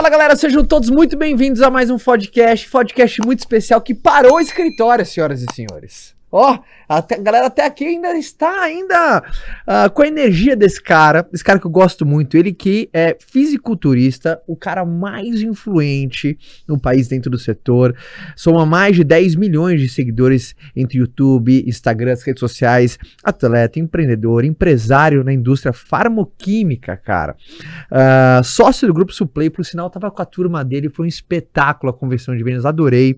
Fala galera, sejam todos muito bem-vindos a mais um podcast, podcast muito especial que parou o escritório, senhoras e senhores. Ó, a galera até aqui ainda está ainda uh, com a energia desse cara, esse cara que eu gosto muito, ele que é fisiculturista, o cara mais influente no país dentro do setor, soma mais de 10 milhões de seguidores entre YouTube, Instagram, as redes sociais, atleta, empreendedor, empresário na indústria farmoquímica, cara. Uh, sócio do grupo Suplay, por sinal, tava com a turma dele, foi um espetáculo a conversão de vendas, adorei.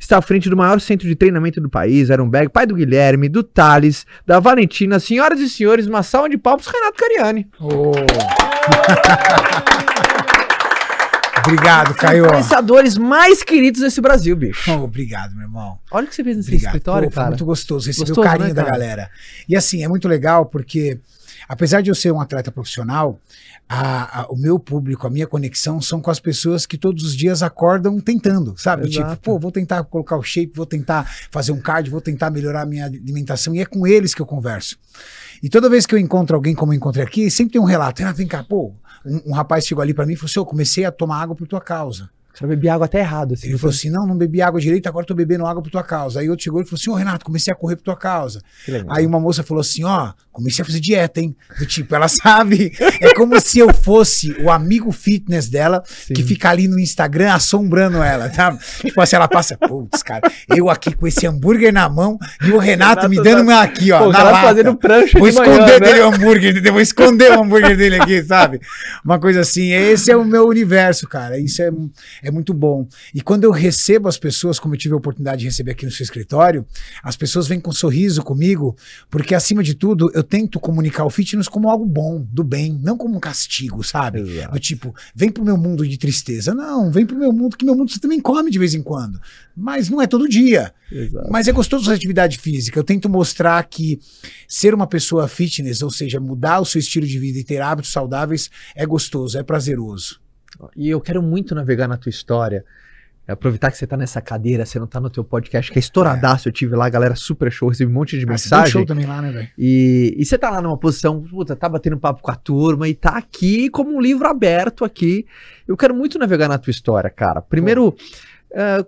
Está à frente do maior centro de treinamento do país, era um bag, pai do Guilherme, Guilherme, do Thales, da Valentina. Senhoras e senhores, uma salva de palmas Renato Cariani. Oh. Obrigado, Caio. Os mais queridos desse Brasil, bicho. Oh, obrigado, meu irmão. Olha o que você fez nesse obrigado. escritório, Pô, cara. muito gostoso gostoso, o carinho né, da galera. E assim, é muito legal porque, apesar de eu ser um atleta profissional, a, a, o meu público, a minha conexão são com as pessoas que todos os dias acordam tentando, sabe? Tipo, Exato. Tipo, pô, vou tentar colocar o shape, vou tentar fazer um cardio, vou tentar melhorar a minha alimentação e é com eles que eu converso. E toda vez que eu encontro alguém como eu encontrei aqui, sempre tem um relato. Ah, vem cá, pô, um, um rapaz chegou ali para mim e falou assim: eu comecei a tomar água por tua causa. Você bebi água até errado. Assim, ele falou assim: não, não bebi água direito, agora tô bebendo água por tua causa. Aí outro chegou e falou assim: Ô Renato, comecei a correr por tua causa. Aí uma moça falou assim: ó, comecei a fazer dieta, hein? Do tipo, ela sabe. É como se eu fosse o amigo fitness dela, Sim. que fica ali no Instagram assombrando ela, tá? Tipo assim, ela passa, putz, cara, eu aqui com esse hambúrguer na mão e o Renato, Renato me dando tá... uma aqui, ó. Pô, na lata. fazendo prancha Vou esconder manhã, né? dele o hambúrguer, entendeu? Vou esconder o hambúrguer dele aqui, sabe? Uma coisa assim. Esse é o meu universo, cara. Isso é, é muito bom. E quando eu recebo as pessoas, como eu tive a oportunidade de receber aqui no seu escritório, as pessoas vêm com um sorriso comigo, porque acima de tudo, eu tento comunicar o fitness como algo bom, do bem, não como um castigo, sabe? Do tipo, vem pro meu mundo de tristeza. Não, vem pro meu mundo, que meu mundo você também come de vez em quando. Mas não é todo dia. Exato. Mas é gostoso fazer atividade física. Eu tento mostrar que ser uma pessoa fitness, ou seja, mudar o seu estilo de vida e ter hábitos saudáveis, é gostoso, é prazeroso. E eu quero muito navegar na tua história. É aproveitar que você tá nessa cadeira, você não tá no teu podcast, que é estouradaço. É. Eu tive lá, galera super show, recebi um monte de ah, mensagem. show também lá, né, velho? E, e você tá lá numa posição, puta, tá batendo papo com a turma e tá aqui como um livro aberto aqui. Eu quero muito navegar na tua história, cara. Primeiro, uh,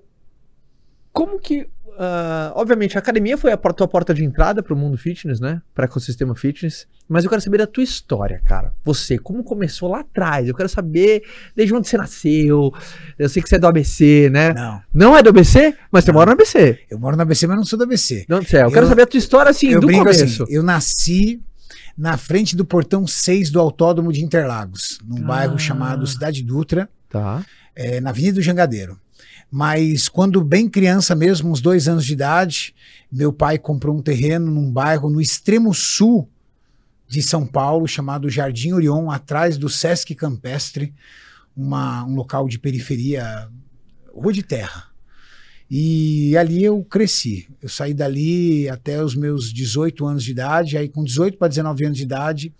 como que Uh, obviamente, a academia foi a tua porta de entrada para o mundo fitness, né? Para ecossistema fitness. Mas eu quero saber da tua história, cara. Você, como começou lá atrás? Eu quero saber desde onde você nasceu. Eu sei que você é do ABC, né? Não. Não é do ABC? Mas não. você mora no ABC. Eu moro no ABC, mas não sou do ABC. Não sei. Eu, eu quero saber a tua história, assim, eu do assim, começo. Assim, eu nasci na frente do portão 6 do Autódromo de Interlagos, num ah. bairro chamado Cidade Dutra, tá. É, na Avenida do Jangadeiro. Mas quando bem criança mesmo, uns dois anos de idade, meu pai comprou um terreno num bairro no extremo sul de São Paulo, chamado Jardim Orion, atrás do Sesc Campestre, uma, um local de periferia, rua de terra. E ali eu cresci. Eu saí dali até os meus 18 anos de idade, aí com 18 para 19 anos de idade,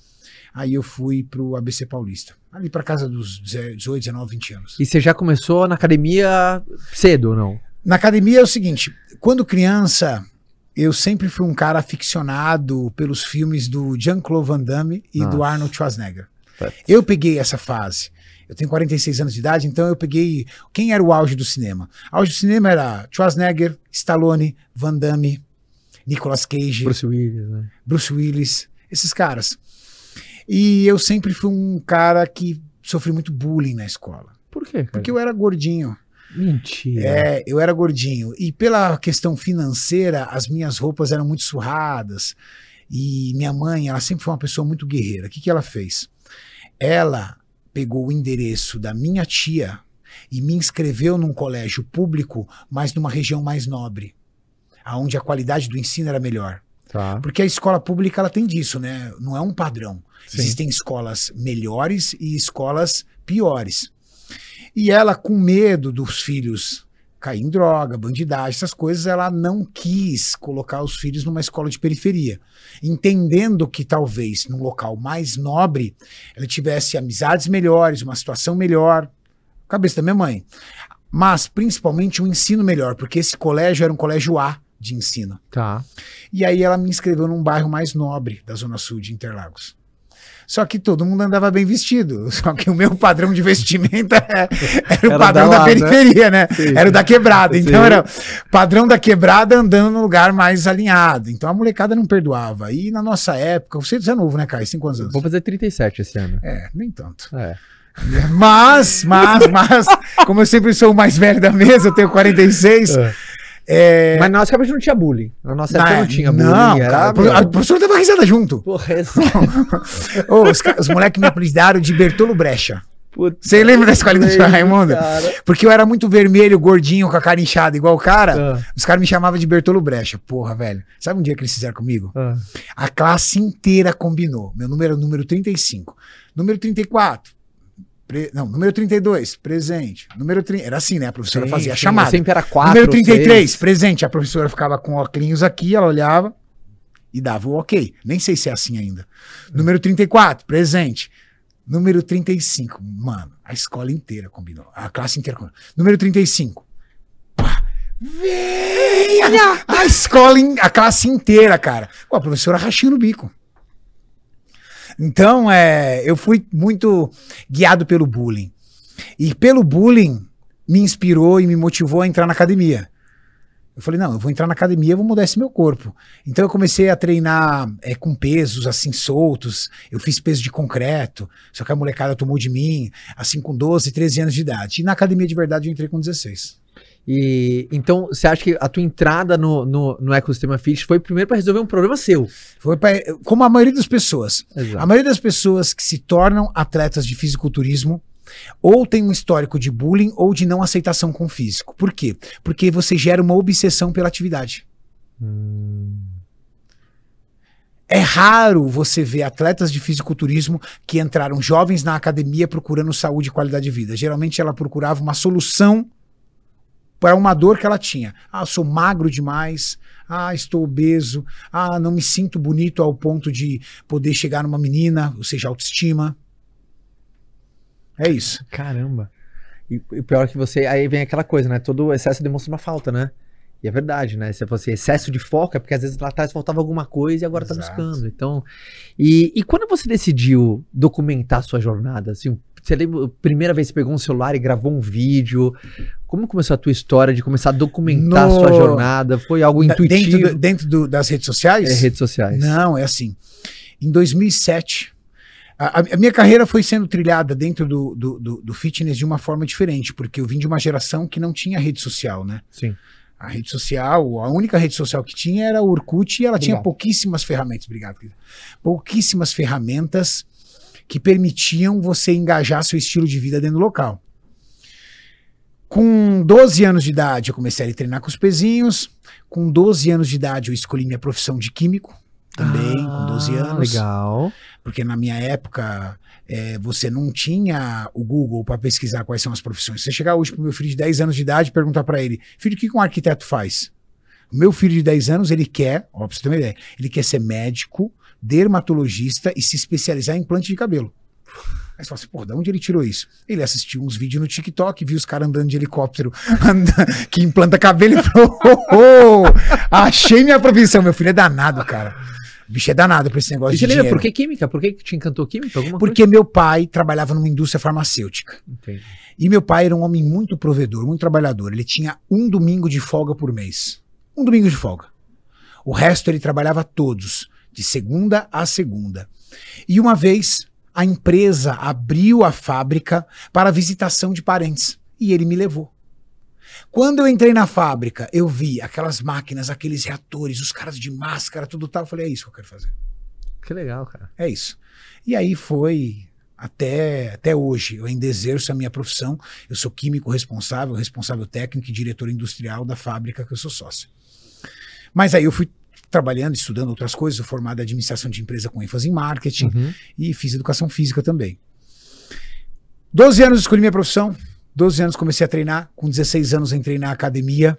Aí eu fui pro ABC Paulista. Ali para casa dos 18, 19, 20 anos. E você já começou na academia cedo ou não? Na academia é o seguinte, quando criança, eu sempre fui um cara aficionado pelos filmes do Jean-Claude Van Damme e Nossa. do Arnold Schwarzenegger. Eu peguei essa fase. Eu tenho 46 anos de idade, então eu peguei. Quem era o auge do cinema? O auge do cinema era Schwarzenegger, Stallone, Van Damme, Nicolas Cage, Bruce Willis, né? Bruce Willis, esses caras. E eu sempre fui um cara que sofri muito bullying na escola. Por quê? Cara? Porque eu era gordinho. Mentira. É, eu era gordinho. E pela questão financeira, as minhas roupas eram muito surradas. E minha mãe, ela sempre foi uma pessoa muito guerreira. O que, que ela fez? Ela pegou o endereço da minha tia e me inscreveu num colégio público, mas numa região mais nobre, aonde a qualidade do ensino era melhor. Tá. Porque a escola pública ela tem disso, né? Não é um padrão. Sim. Existem escolas melhores e escolas piores. E ela, com medo dos filhos cair em droga, bandidagem, essas coisas, ela não quis colocar os filhos numa escola de periferia. Entendendo que talvez num local mais nobre ela tivesse amizades melhores, uma situação melhor. Cabeça da minha mãe. Mas principalmente um ensino melhor, porque esse colégio era um colégio A de ensino. Tá. E aí ela me inscreveu num bairro mais nobre da Zona Sul de Interlagos. Só que todo mundo andava bem vestido. Só que o meu padrão de vestimenta é- era o Era padrão da lá, né? periferia, né? Sim. Era o da quebrada. Então Sim. era padrão da quebrada andando no lugar mais alinhado. Então a molecada não perdoava. E na nossa época, você é novo, né, Caio? Cinco anos. Vou fazer 37 esse ano. É, nem tanto. É. Mas, mas, mas, como eu sempre sou o mais velho da mesa, eu tenho 46. É. É, Mas na nossa época não tinha bullying. Na nossa época na- não tinha bullying. não, era, cara, a professora dava risada junto. Porra, essa... Ô, os, os moleques me apelidaram de Bertolo Brecha. Você lembra da escolinha do lembro, Raimundo? cara. Porque eu era muito vermelho, gordinho, com a cara inchada, igual o cara. Ah, Os caras me chamavam de Bertolo Brecha. Porra, velho. Sabe um dia que eles fizeram comigo? ah. A classe inteira combinou. Meu número era o número 35. Número 34. Pre... Não, número 32, presente. Número 30. Era assim, né? A professora Sim, fazia a chamada. Sempre era 4. número 33, presente. A professora ficava com óculos aqui, ela olhava e dava o ok. Nem sei se é assim ainda. Número 34, presente. Número 35, mano, a escola inteira combinou. A classe inteira combinou. Número 35. Pá, venha! A escola, a classe inteira, cara. Pô, a professora rachando o bico. Então, é, eu fui muito guiado pelo bullying. E pelo bullying me inspirou e me motivou a entrar na academia. Eu falei, não, eu vou entrar na academia, eu vou mudar esse meu corpo. Então eu comecei a treinar é, com pesos assim soltos. Eu fiz peso de concreto, só que a molecada tomou de mim, assim com 12, 13 anos de idade. E na academia de verdade eu entrei com 16. E então, você acha que a tua entrada no, no, no ecossistema fitness foi primeiro para resolver um problema seu? Foi pra, como a maioria das pessoas. A Exato. maioria das pessoas que se tornam atletas de fisiculturismo ou tem um histórico de bullying ou de não aceitação com o físico. Por quê? Porque você gera uma obsessão pela atividade. Hum, É raro você ver atletas de fisiculturismo que entraram jovens na academia procurando saúde e qualidade de vida. Geralmente ela procurava uma solução para uma dor que ela tinha. Ah, sou magro demais. Ah, estou obeso. Ah, não me sinto bonito ao ponto de poder chegar numa menina, ou seja, autoestima. É isso. caramba. E o pior é que você. Aí vem aquela coisa, né? Todo excesso demonstra uma falta, né? E é verdade, né? Se fosse excesso de foco, é porque às vezes lá atrás faltava alguma coisa e agora tá Exato. buscando. Então. E, e quando você decidiu documentar a sua jornada? Assim, você lembra primeira vez que você pegou um celular e gravou um vídeo? Como começou a tua história de começar a documentar a sua No- jornada? Foi algo Da- intuitivo? Dentro, do- dentro do- das redes sociais? É, redes sociais. Não, é assim. Em 2007, a, a minha carreira foi sendo trilhada dentro do, do, do- do fitness de uma forma diferente, porque eu vim de uma geração que não tinha rede social, né? Sim. A rede social, a única rede social que tinha era o Orkut e ela tinha Obrigado. pouquíssimas ferramentas. Obrigado. Pouquíssimas ferramentas que permitiam você engajar seu estilo de vida dentro do local. Com 12 anos de idade, eu comecei a treinar com os pezinhos. Com 12 anos de idade, eu escolhi minha profissão de químico. Também, com 12 Ah, anos. Legal. Porque na minha época, é, você não tinha o Google para pesquisar quais são as profissões. Você chegar hoje pro meu filho de 10 anos de idade e perguntar para ele, filho, o que que um arquiteto faz? O meu filho de 10 anos, ele quer, ó, pra você ter uma ideia, ele quer ser médico, dermatologista e se especializar em implante de cabelo. Aí você fala assim, pô, de onde ele tirou isso? Ele assistiu uns vídeos no TikTok, viu os caras andando de helicóptero anda- que implanta cabelo e falou, oh, oh, achei minha profissão. Meu filho é danado, cara. O bicho é danado pra esse negócio E de dinheiro. por que química? Por que te encantou química? Alguma Porque meu pai trabalhava numa indústria farmacêutica. coisa? Entendi. E meu pai era um homem muito provedor, muito trabalhador. Ele tinha um domingo de folga por mês. Um domingo de folga. O resto ele trabalhava todos, de segunda a segunda. E uma vez a empresa abriu a fábrica para visitação de parentes. E ele me levou. Quando eu entrei na fábrica, eu vi aquelas máquinas, aqueles reatores, os caras de máscara, tudo tal. Eu falei, é isso que eu quero fazer. Que legal, cara. É isso. E aí foi até, até hoje. Eu ainda exerço a minha profissão. Eu sou químico responsável, responsável técnico e diretor industrial da fábrica que eu sou sócio. Mas aí eu fui trabalhando, estudando outras coisas, formado em administração de empresa com ênfase em marketing Uhum. e fiz educação física também. 12 anos escolhi minha profissão, 12 anos comecei a treinar, com 16 anos entrei na academia,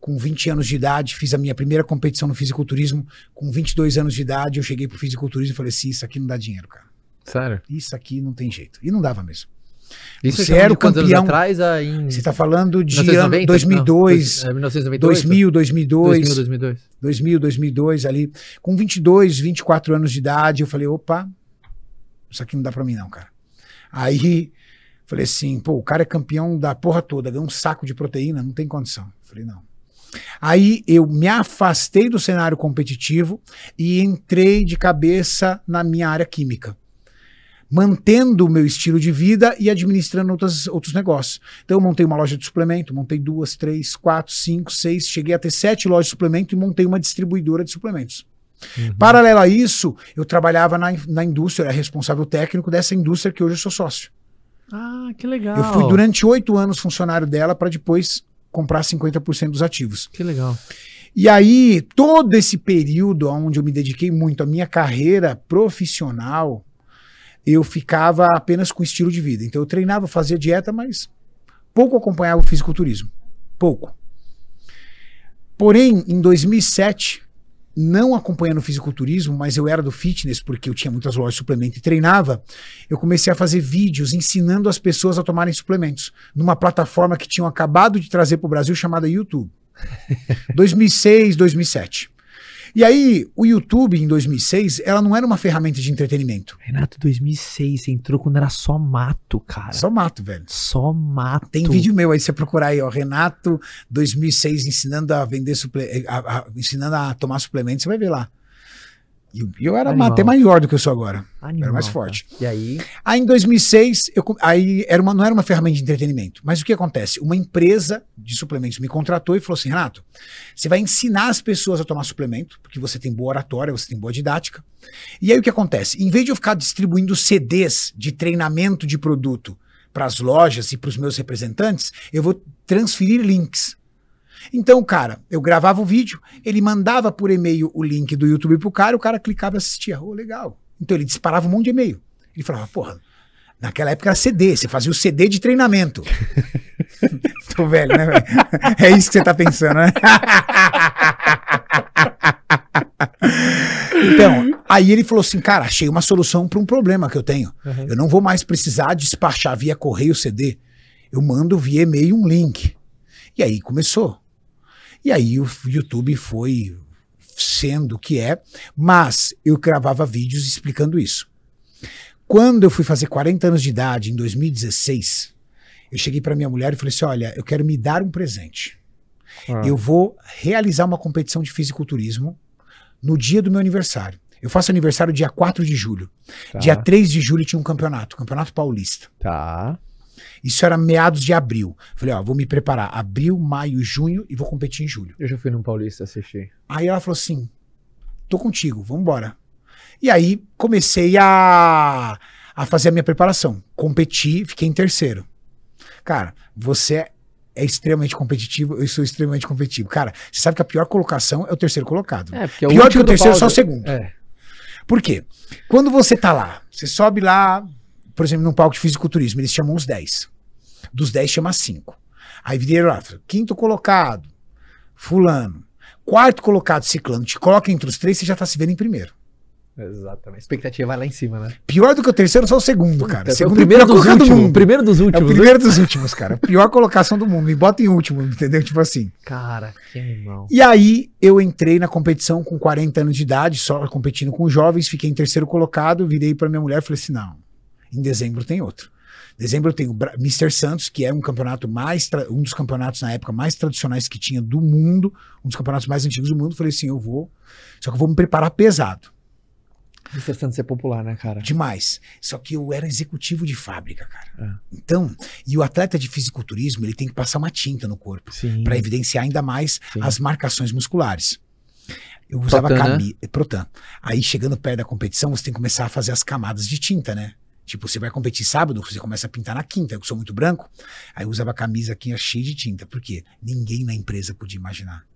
com 20 anos de idade fiz a minha primeira competição no fisiculturismo, com 22 anos de idade eu cheguei pro fisiculturismo e falei assim, isso aqui não dá dinheiro, cara. Sério? Isso aqui não tem jeito. E não dava mesmo. Isso Você era o campeão- atrás? Ah, em Você está falando de 1990? ano 2002, Não, é, 1992? 2000, 2002, 2000, 2002. 2000, 2002 ali. Com 22, 24 anos de idade, eu falei, opa, isso aqui não dá pra mim não, cara. Aí, falei assim, pô, o cara é campeão da porra toda, ganhou um saco de proteína, não tem condição. Falei, não. Aí eu me afastei do cenário competitivo e entrei de cabeça na minha área química mantendo o meu estilo de vida e administrando outras, outros negócios. Então eu montei uma loja de suplemento, montei duas, três, quatro, cinco, seis, cheguei a ter sete lojas de suplemento e montei uma distribuidora de suplementos. Uhum. Paralelo a isso, eu trabalhava na, na indústria, era responsável técnico dessa indústria que hoje eu sou sócio. Ah, que legal. Eu fui durante oito anos funcionário dela para depois comprar 50% dos ativos. Que legal. E aí, todo esse período onde eu me dediquei muito à minha carreira profissional, eu ficava apenas com estilo de vida. Então eu treinava, fazia dieta, mas pouco acompanhava o fisiculturismo. Pouco. Porém, em 2007, não acompanhando o fisiculturismo, mas eu era do fitness porque eu tinha muitas lojas de suplemento e treinava, eu comecei a fazer vídeos ensinando as pessoas a tomarem suplementos numa plataforma que tinham acabado de trazer para o Brasil chamada YouTube. 2006, 2007. E aí, o YouTube, em 2006, ela não era uma ferramenta de entretenimento. Renato, 2006, você entrou quando era só mato, cara. Só mato, velho. Só mato. Tem vídeo meu aí, você procurar aí, ó, Renato 2006 ensinando a vender suple... a, a, ensinando a tomar suplementos, você vai ver lá. E eu era Animal. até maior do que eu sou agora. Animal, era mais forte. E aí? Aí em 2006, eu, aí era uma, não era uma ferramenta de entretenimento. Mas o que acontece? Uma empresa de suplementos me contratou e falou assim: Renato, você vai ensinar as pessoas a tomar suplemento, porque você tem boa oratória, você tem boa didática. E aí o que acontece? Em vez de eu ficar distribuindo CDs de treinamento de produto para as lojas e para os meus representantes, eu vou transferir links. Então, cara, eu gravava o vídeo, ele mandava por e-mail o link do YouTube pro cara, o cara clicava e assistia. Oh, legal. Então ele disparava um monte de e-mail. Ele falava, porra, naquela época era CD, você fazia o CD de treinamento. Tô velho, né, velho? É isso que você tá pensando, né? então, aí ele falou assim, cara, achei uma solução para um problema que eu tenho. Uhum. Eu não vou mais precisar despachar via correio CD. Eu mando via e-mail um link. E aí começou. E aí o YouTube foi sendo o que é, mas eu gravava vídeos explicando isso. Quando eu fui fazer 40 anos de idade, em 2016, eu cheguei para minha mulher e falei assim: olha, eu quero me dar um presente. Ah. Eu vou realizar uma competição de fisiculturismo no dia do meu aniversário. Eu faço aniversário dia 4 de julho. Tá. Dia 3 de julho tinha um campeonato, Campeonato Paulista. Tá. Isso era meados de abril. Falei, ó, vou me preparar abril, maio, junho e vou competir em julho. Eu já fui no Paulista assistir. Aí ela falou assim: tô contigo, vambora. E aí comecei a, a fazer a minha preparação. Competi, fiquei em terceiro. Cara, você é extremamente competitivo, eu sou extremamente competitivo. Cara, você sabe que a pior colocação é o terceiro colocado. É, porque é o pior que o terceiro é só o segundo. É. Por quê? Quando você tá lá, você sobe lá, por exemplo, num palco de fisiculturismo, eles chamam os 10. Dos 10 chama 5. Aí viram lá, quinto colocado, fulano. Quarto colocado, ciclano. Te coloca entre os três, você já tá se vendo em primeiro. Exatamente. A expectativa vai lá em cima, né? Pior do que o terceiro, só o segundo, cara. É segundo o primeiro dos últimos. Do mundo. Primeiro dos últimos. É o primeiro dos últimos, cara. Pior colocação do mundo. Me bota em último, entendeu? Tipo assim. Cara, que animal. E aí eu entrei na competição com 40 anos de idade, só competindo com jovens, fiquei em terceiro colocado, virei para minha mulher e falei assim: não, em dezembro tem outro. Em dezembro tem o Mr. Santos, que é um campeonato mais um dos campeonatos na época mais tradicionais que tinha do mundo, um dos campeonatos mais antigos do mundo. Falei assim, eu vou, só que eu vou me preparar pesado. Mr. Santos é popular, né, cara? Demais. Só que eu era executivo de fábrica, cara. É. Então, e o atleta de fisiculturismo, ele tem que passar uma tinta no corpo para evidenciar ainda mais Sim. as marcações musculares. Eu usava camisa, né? protan. Aí chegando perto da competição, você tem que começar a fazer as camadas de tinta, né? Tipo, você vai competir sábado, você começa a pintar na quinta, eu sou muito branco. Aí eu usava a camisa aqui cheia de tinta. Por quê? Ninguém na empresa podia imaginar.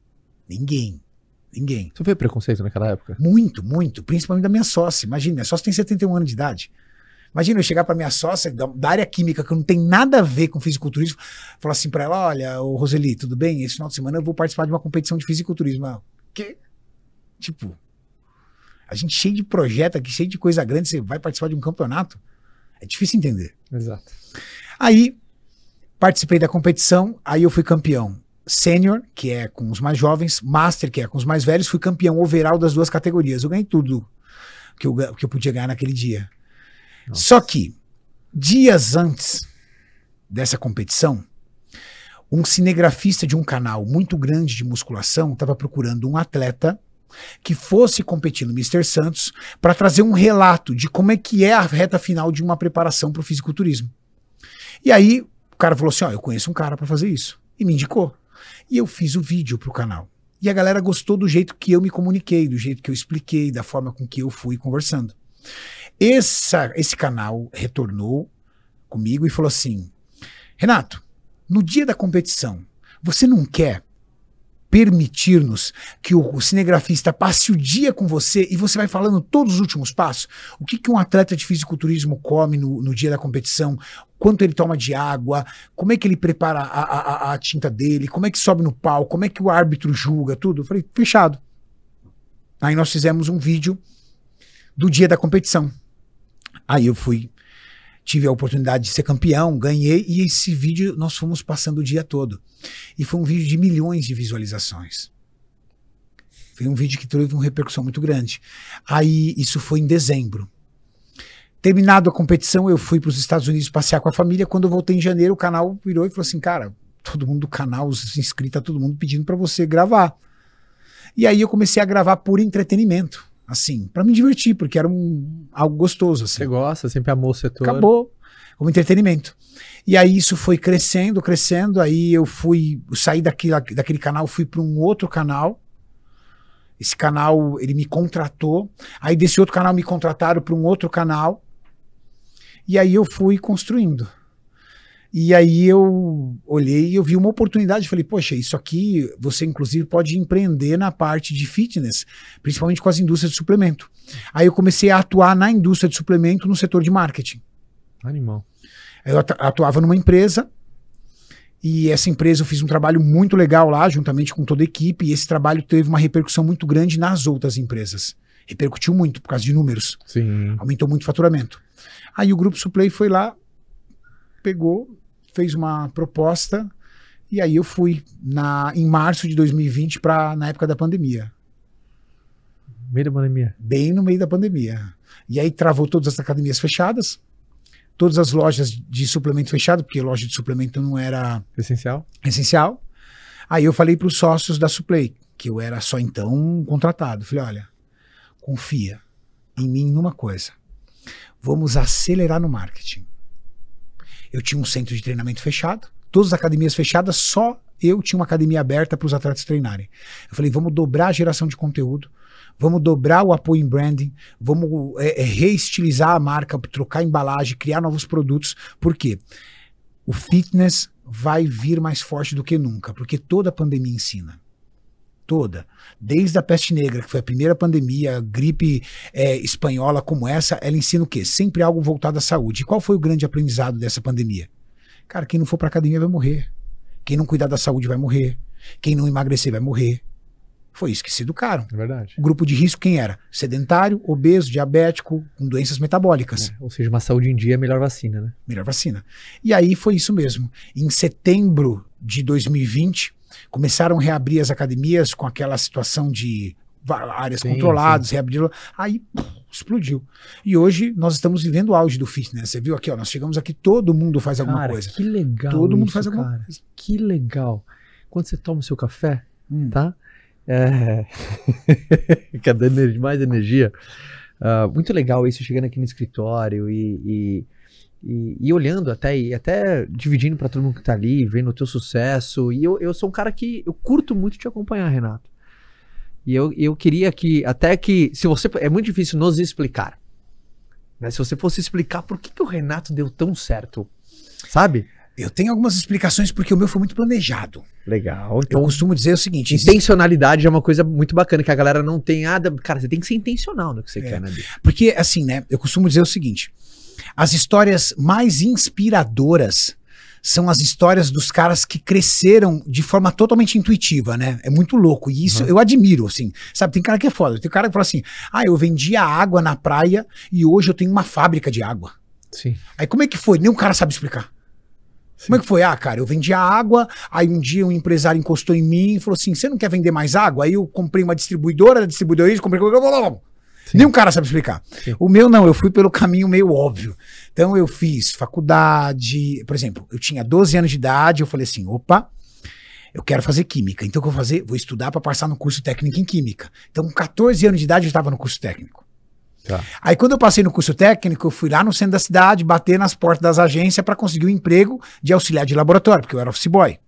Ninguém. Ninguém. Você foi preconceito naquela época? Muito, muito. Principalmente da minha sócia. Imagina, minha sócia tem 71 anos de idade. Imagina eu chegar para minha sócia da área química, que não tem nada a ver com fisiculturismo, falar assim para ela: olha, ô Roseli, tudo bem? Esse final de semana eu vou participar de uma competição de fisiculturismo. Ela, que? Tipo, a gente cheio de projeto aqui, cheio de coisa grande, você vai participar de um campeonato? É difícil entender. Exato. Aí participei da competição, aí eu fui campeão sênior, que é com os mais jovens, master, que é com os mais velhos, fui campeão overall das duas categorias. Eu ganhei tudo que eu, que eu podia ganhar naquele dia. Nossa. Só que, dias antes dessa competição, um cinegrafista de um canal muito grande de musculação estava procurando um atleta que fosse competir no Mr. Santos para trazer um relato de como é que é a reta final de uma preparação para o fisiculturismo. E aí o cara falou assim: ó, eu conheço um cara para fazer isso. E me indicou. E eu fiz o vídeo pro canal. E a galera gostou do jeito que eu me comuniquei, do jeito que eu expliquei, da forma com que eu fui conversando. Essa, esse canal retornou comigo e falou assim: Renato, no dia da competição, você não quer permitir-nos que o cinegrafista passe o dia com você e você vai falando todos os últimos passos? O que, que um atleta de fisiculturismo come no, no dia da competição? Quanto ele toma de água? Como é que ele prepara a, a, a tinta dele? Como é que sobe no pau? Como é que o árbitro julga? Tudo. Eu falei, fechado. Aí nós fizemos um vídeo do dia da competição. Aí eu fui, tive a oportunidade de ser campeão, ganhei, e esse vídeo nós fomos passando o dia todo. E foi um vídeo de milhões de visualizações. Foi um vídeo que teve uma repercussão muito grande. Aí isso foi em dezembro. Terminado a competição, eu fui para os Estados Unidos passear com a família. Quando eu voltei em janeiro, o canal virou e falou assim: Cara, todo mundo do canal, os inscritos, tá todo mundo pedindo para você gravar. E aí eu comecei a gravar por entretenimento, assim, para me divertir, porque era um, algo gostoso. Assim. Você gosta, sempre amou o setor. Acabou como entretenimento. E aí isso foi crescendo, crescendo. Aí eu fui, eu saí daquele, daquele canal, fui para um outro canal. Esse canal, ele me contratou. Aí desse outro canal me contrataram para um outro canal. E aí eu fui construindo. E aí eu olhei e eu vi uma oportunidade, falei, poxa, isso aqui você inclusive pode empreender na parte de fitness, principalmente com as indústrias de suplemento. Aí eu comecei a atuar na indústria de suplemento no setor de marketing. Animal. Eu atu- atuava numa empresa e essa empresa eu fiz um trabalho muito legal lá, juntamente com toda a equipe, e esse trabalho teve uma repercussão muito grande nas outras empresas. Repercutiu muito por causa de números, Sim. aumentou muito o faturamento. Aí o Grupo Suplay foi lá, pegou, fez uma proposta, e aí eu fui na, em março de 2020 para na época da pandemia, Meio da pandemia. bem no meio da pandemia. E aí travou todas as academias fechadas, todas as lojas de suplemento fechado, porque loja de suplemento não era Essencial? essencial. Aí eu falei para os sócios da Suplay, que eu era só então contratado. Falei, olha, confia em mim numa coisa. Vamos acelerar no marketing. Eu tinha um centro de treinamento fechado, todas as academias fechadas, só eu tinha uma academia aberta para os atletas treinarem. Eu falei, vamos dobrar a geração de conteúdo, vamos dobrar o apoio em branding, vamos é, é, reestilizar a marca, trocar a embalagem, criar novos produtos. Por quê? O fitness vai vir mais forte do que nunca, porque toda a pandemia ensina. Toda. Desde a peste negra, que foi a primeira pandemia, a gripe é, espanhola como essa, ela ensina o quê? Sempre algo voltado à saúde. E qual foi o grande aprendizado dessa pandemia? Cara, quem não for pra academia vai morrer. Quem não cuidar da saúde vai morrer. Quem não emagrecer vai morrer. Foi isso que se educaram. É verdade. O grupo de risco quem era? Sedentário, obeso, diabético, com doenças metabólicas. É, Ou seja, uma saúde em dia é a melhor vacina, né? melhor vacina. E aí foi isso mesmo. Em setembro de 2020, começaram a reabrir as academias com aquela situação de áreas Sim, controladas, reabriram. Aí puf, explodiu. E hoje nós estamos vivendo o auge do fitness. Você viu aqui, ó, nós chegamos aqui, todo mundo faz alguma cara, coisa. que legal Todo mundo isso, faz alguma cara. coisa. Que legal. Quando você toma o seu café, Hum. tá? É... Ener- mais energia. Ah, muito legal isso, chegando aqui no escritório e, e, e- e olhando até, e até dividindo para todo mundo que tá ali, vendo o teu sucesso. E eu, eu sou um cara que eu curto muito te acompanhar, Renato. E eu, eu queria que, até que, se você. É muito difícil nos explicar. Né? Se você fosse explicar por que, que o Renato deu tão certo, sabe? Eu tenho algumas explicações porque o meu foi muito planejado. Legal. Eu Então, costumo dizer o seguinte: existe- intencionalidade é uma coisa muito bacana, que a galera não tem nada. Cara, você tem que ser intencional no que você É. quer, né? Porque, assim, né? Eu costumo dizer o seguinte: as histórias mais inspiradoras são as histórias dos caras que cresceram de forma totalmente intuitiva, né? É muito louco. E isso Uhum. eu admiro, assim. Sabe, tem cara que é foda. Tem cara que fala assim: ah, eu vendia água na praia e hoje eu tenho uma fábrica de água. Sim. Aí como é que foi? Nenhum cara sabe explicar. Como é que foi? Ah, cara, eu vendia água, aí um dia um empresário encostou em mim e falou assim: você não quer vender mais água? Aí eu comprei uma distribuidora, a distribuidora comprei. Sim. Nenhum cara sabe explicar. Sim. O meu não, eu fui pelo caminho meio óbvio. Então eu fiz faculdade, por exemplo, eu tinha 12 anos de idade, eu falei assim, opa, eu quero fazer química. Então o que eu vou fazer? Vou estudar para passar no curso técnico em química. Então com 14 anos de idade eu estava no curso técnico. Tá. Aí quando eu passei no curso técnico, eu fui lá no centro da cidade, bater nas portas das agências para conseguir um emprego de auxiliar de laboratório, porque eu era office boy.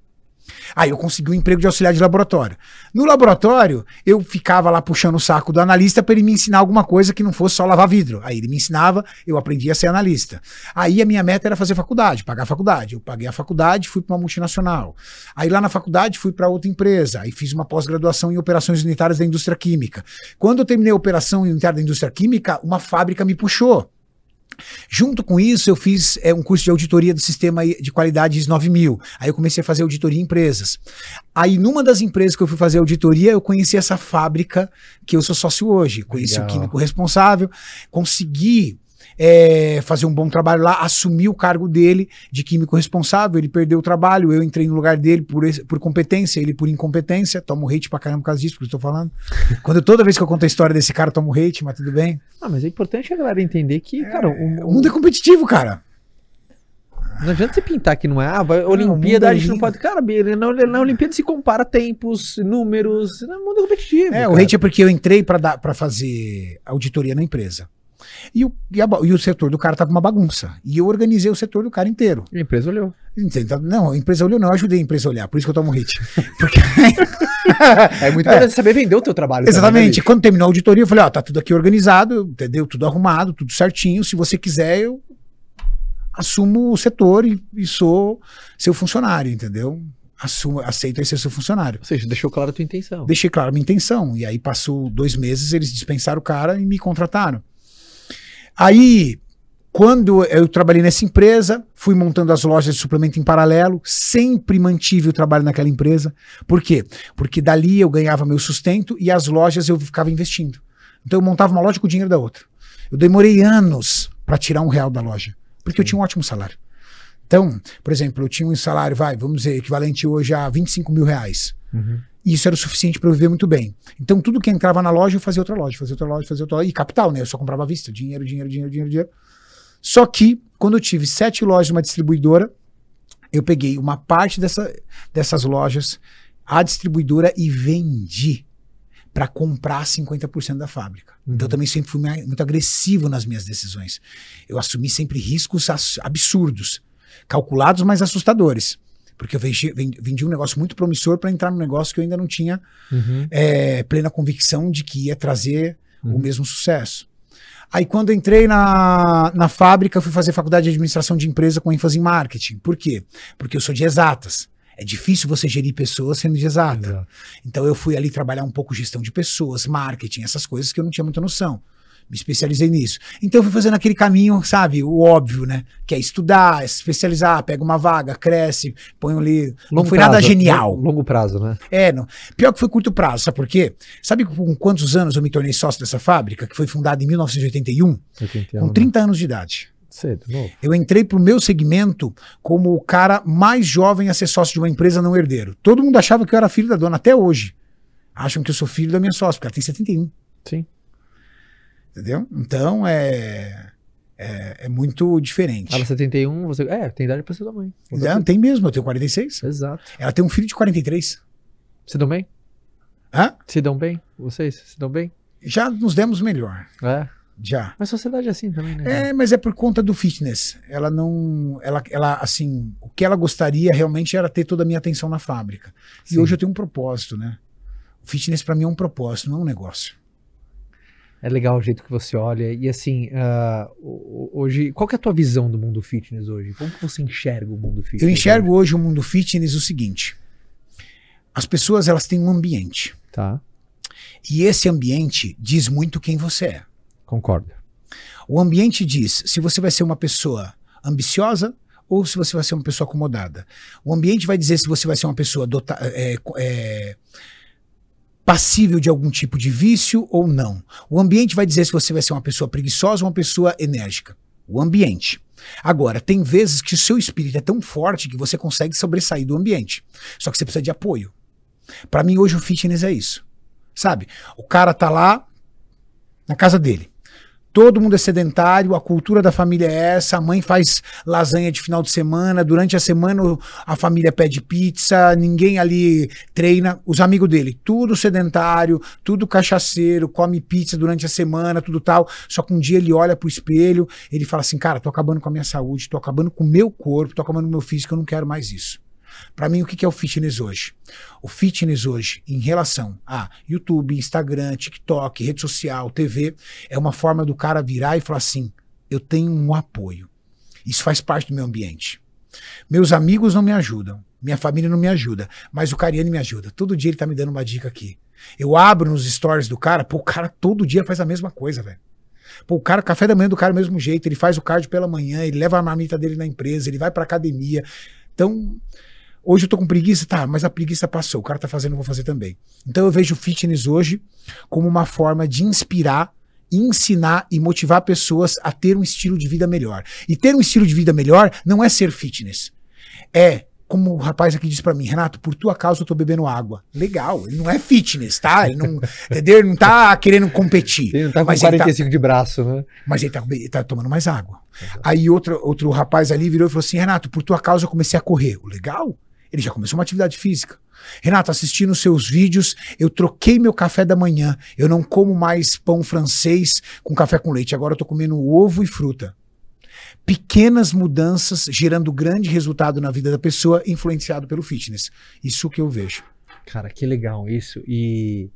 Aí eu consegui um emprego de auxiliar de laboratório. No laboratório, eu ficava lá puxando o saco do analista para ele me ensinar alguma coisa que não fosse só lavar vidro. Aí ele me ensinava, eu aprendi a ser analista. Aí a minha meta era fazer faculdade, pagar a faculdade. Eu paguei a faculdade, fui para uma multinacional. Aí lá na faculdade fui para outra empresa. Aí fiz uma pós-graduação em operações unitárias da indústria química. Quando eu terminei a operação unitária da indústria química, uma fábrica me puxou. Junto com isso, eu fiz é, um curso de auditoria do sistema de qualidade IS 9000. Aí eu comecei a fazer auditoria em empresas. Aí, numa das empresas que eu fui fazer auditoria, eu conheci essa fábrica que eu sou sócio hoje. Conheci Legal. o químico responsável, consegui é, fazer um bom trabalho lá, assumi o cargo dele de químico responsável. Ele perdeu o trabalho, eu entrei no lugar dele por, por competência, ele por incompetência. Tomo hate pra caramba por causa disso, porque eu tô falando. Quando toda vez que eu conto a história desse cara, tomo hate, mas tudo bem. Ah, mas é importante a galera entender que, cara, o, O mundo é competitivo, cara. não adianta você pintar que não é. Ah, vai, o Olimpíada é a gente não pode. Cara, na, na Olimpíada se compara tempos, números. O mundo é competitivo. É, o cara. hate é porque eu entrei pra fazer auditoria na empresa. E o, e, a e o setor do cara tava uma bagunça. E eu organizei o setor do cara inteiro. A empresa olhou. Entende? Não, a empresa olhou, não, eu ajudei a empresa a olhar, por isso que eu tomo hate. Porque, É muito importante saber vender o teu trabalho. também, né, exatamente, quando terminou a auditoria, eu falei, ó, tá tudo aqui organizado, entendeu? Tudo arrumado, tudo certinho. Se você quiser, eu assumo o setor e, e sou seu funcionário, entendeu? Assumo, aceito aí ser seu funcionário. Ou seja, deixou claro a tua intenção. Deixei claro a minha intenção. E aí passou dois meses, eles dispensaram o cara e me contrataram. Aí, quando eu trabalhei nessa empresa, fui montando as lojas de suplemento em paralelo, sempre mantive o trabalho naquela empresa. Por quê? Porque dali eu ganhava meu sustento e as lojas eu ficava investindo. Então eu montava uma loja com o dinheiro da outra. Eu demorei anos para tirar um real da loja, porque eu tinha um ótimo salário. Então, por exemplo, eu tinha um salário, vai, vamos dizer, equivalente hoje a 25 mil reais. Uhum. E isso era o suficiente para eu viver muito bem. Então, tudo que entrava na loja, eu fazia outra loja, fazia outra loja, fazia outra loja. E capital, né? Eu só comprava à vista. Dinheiro, dinheiro, dinheiro, dinheiro, dinheiro. Só que, quando eu tive sete lojas numa distribuidora, eu peguei uma parte dessa, dessas lojas, a distribuidora, e vendi para comprar 50% da fábrica. Então, eu também sempre fui muito agressivo nas minhas decisões. Eu assumi sempre riscos absurdos, calculados, mas assustadores. Porque eu vendi, vendi- um negócio muito promissor para entrar num negócio que eu ainda não tinha Uhum. é, plena convicção de que ia trazer Uhum. o mesmo sucesso. Aí, quando entrei na, na fábrica, eu fui fazer faculdade de administração de empresa com ênfase em marketing. Por quê? Porque eu sou de exatas. É difícil você gerir pessoas sendo de exata. Exato. Então, eu fui ali trabalhar um pouco gestão de pessoas, marketing, essas coisas que eu não tinha muita noção. Me especializei nisso. Então, eu fui fazendo aquele caminho, sabe, o óbvio, né? Que é estudar, se especializar, pega uma vaga, cresce, põe ali. Não Longo foi nada prazo, genial. lo- Longo prazo, né? É, não. Pior que foi curto prazo, sabe por quê? Sabe com quantos anos eu me tornei sócio dessa fábrica, que foi fundada em 1981? Com 30 anos de idade. Cedo, novo. Eu entrei pro meu segmento como o cara mais jovem a ser sócio de uma empresa não herdeiro. Todo mundo achava que eu era filho da dona, até hoje. Acham que eu sou filho da minha sócia, porque ela tem 71. Sim. Entendeu? Então é. É, é muito diferente. Ela 71, você. É, tem idade pra ser mãe. Não, tem mesmo, eu tenho 46. Exato. Ela tem um filho de 43. Se dão bem? Hã? Se dão bem? Vocês se dão bem? Já nos demos melhor. É. Já. Mas sociedade é assim também, né? É, mas é por conta do fitness. Ela não. Ela, ela, assim, o que ela gostaria realmente era ter toda a minha atenção na fábrica. E Sim. hoje eu tenho um propósito, né? O fitness pra mim é um propósito, não é um negócio. É legal o jeito que você olha. E assim, o- hoje, qual é a tua visão do mundo fitness hoje? Como que você enxerga o mundo fitness? Eu enxergo hoje o mundo fitness o seguinte: as pessoas elas têm um ambiente. Tá, E esse ambiente diz muito quem você é. concordo. O ambiente diz se você vai ser uma pessoa ambiciosa ou se você vai ser uma pessoa acomodada. O ambiente vai dizer se você vai ser uma pessoa dota- é, é, passível de algum tipo de vício ou não. O ambiente vai dizer se você vai ser uma pessoa preguiçosa ou uma pessoa enérgica. O ambiente. Agora, tem vezes que o seu espírito é tão forte que você consegue sobressair do ambiente. Só que você precisa de apoio. Para mim, hoje, o fitness é isso. Sabe? O cara tá lá, Na casa dele. Todo mundo é sedentário, a cultura da família é essa, a mãe faz lasanha de final de semana, durante a semana a família pede pizza, ninguém ali treina, os amigos dele, tudo sedentário, tudo cachaceiro, come pizza durante a semana, tudo tal. Só que um dia ele olha pro espelho, ele fala assim: "Cara, tô acabando com a minha saúde, tô acabando com o meu corpo, tô acabando com o meu físico, eu não quero mais isso". Para mim, o que é o fitness hoje? O fitness hoje, em relação a YouTube, Instagram, TikTok, rede social, TV, é uma forma do cara virar e falar assim: eu tenho um apoio. Isso faz parte do meu ambiente. Meus amigos não me ajudam, minha família não me ajuda, mas o Cariani me ajuda. Todo dia ele tá me dando uma dica aqui. Eu abro nos stories do cara, pô, o cara todo dia faz a mesma coisa, velho. Pô, o cara, café da manhã do cara é do mesmo jeito, ele faz o cardio pela manhã, ele leva a marmita dele na empresa, ele vai pra academia. Então, Hoje eu tô com preguiça, tá, mas a preguiça passou. O cara tá fazendo, eu vou fazer também. Então eu vejo fitness hoje como uma forma de inspirar, ensinar e motivar pessoas a ter um estilo de vida melhor. E ter um estilo de vida melhor não é ser fitness. É como o rapaz aqui disse para mim, Renato, por tua causa eu tô bebendo água. Legal, ele não é fitness, tá? Ele não, entendeu? Ele não tá querendo competir. Ele não tá com mas 45 ele tá, de braço, né? Mas ele tá, ele tá tomando mais água. Uhum. Aí outro, outro rapaz ali virou e falou assim, Renato, por tua causa eu comecei a correr. Legal, ele já começou uma atividade física. Renato, assistindo seus vídeos, eu troquei meu café da manhã. Eu não como mais pão francês com café com leite. Agora eu tô comendo ovo e fruta. Pequenas mudanças gerando grande resultado na vida da pessoa, influenciado pelo fitness. Isso que eu vejo. Cara, que legal isso. E,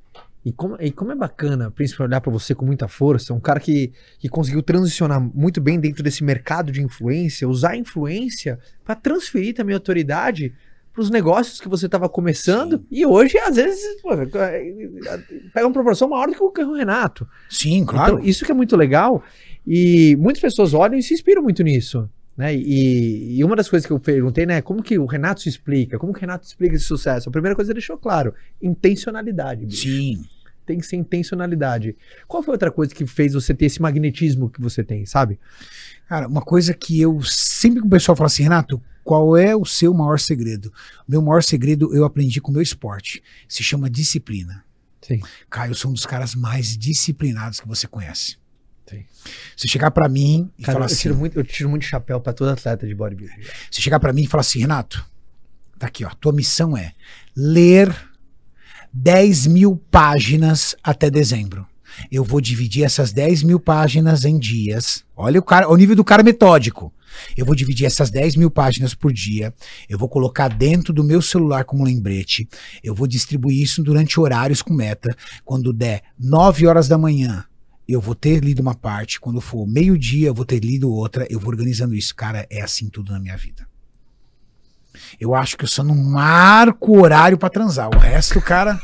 e, como, e como é bacana, principalmente olhar para você com muita força, um cara que, que conseguiu transicionar muito bem dentro desse mercado de influência, usar a influência para transferir também a autoridade para os negócios que você estava começando Sim. e hoje, às vezes, pô, pega uma proporção maior do que o Renato. Sim, claro. Então, isso que é muito legal e muitas pessoas olham e se inspiram muito nisso. Né? E, e, uma das coisas que eu perguntei, né, como que o Renato se explica? Como que o Renato explica esse sucesso? A primeira coisa ele deixou claro, intencionalidade. Bicho. Sim. Tem que ser intencionalidade. Qual foi outra coisa que fez você ter esse magnetismo que você tem, sabe? Cara, uma coisa que eu sempre que o pessoal fala assim, Renato, qual é o seu maior segredo? Meu maior segredo eu aprendi com o meu esporte. Se chama disciplina. Sim. Caio, eu sou um dos caras mais disciplinados que você conhece. Sim. Se chegar para mim e Cara, falar eu assim. Tiro muito, eu tiro muito chapéu para todo atleta de bodybuilding. Se chegar para mim e falar assim, Renato, tá aqui, ó. Tua missão é ler 10 mil páginas até dezembro. Eu vou dividir essas 10 mil páginas em dias. Olha o, cara, o nível do cara metódico. Eu vou dividir essas 10 mil páginas por dia. Eu vou colocar dentro do meu celular como lembrete. Eu vou distribuir isso durante horários com meta. Quando der 9 horas da manhã, eu vou ter lido uma parte. Quando for meio-dia, eu vou ter lido outra. Eu vou organizando isso. Cara, é assim tudo na minha vida. Eu acho que eu só não marco horário para transar. O resto, cara.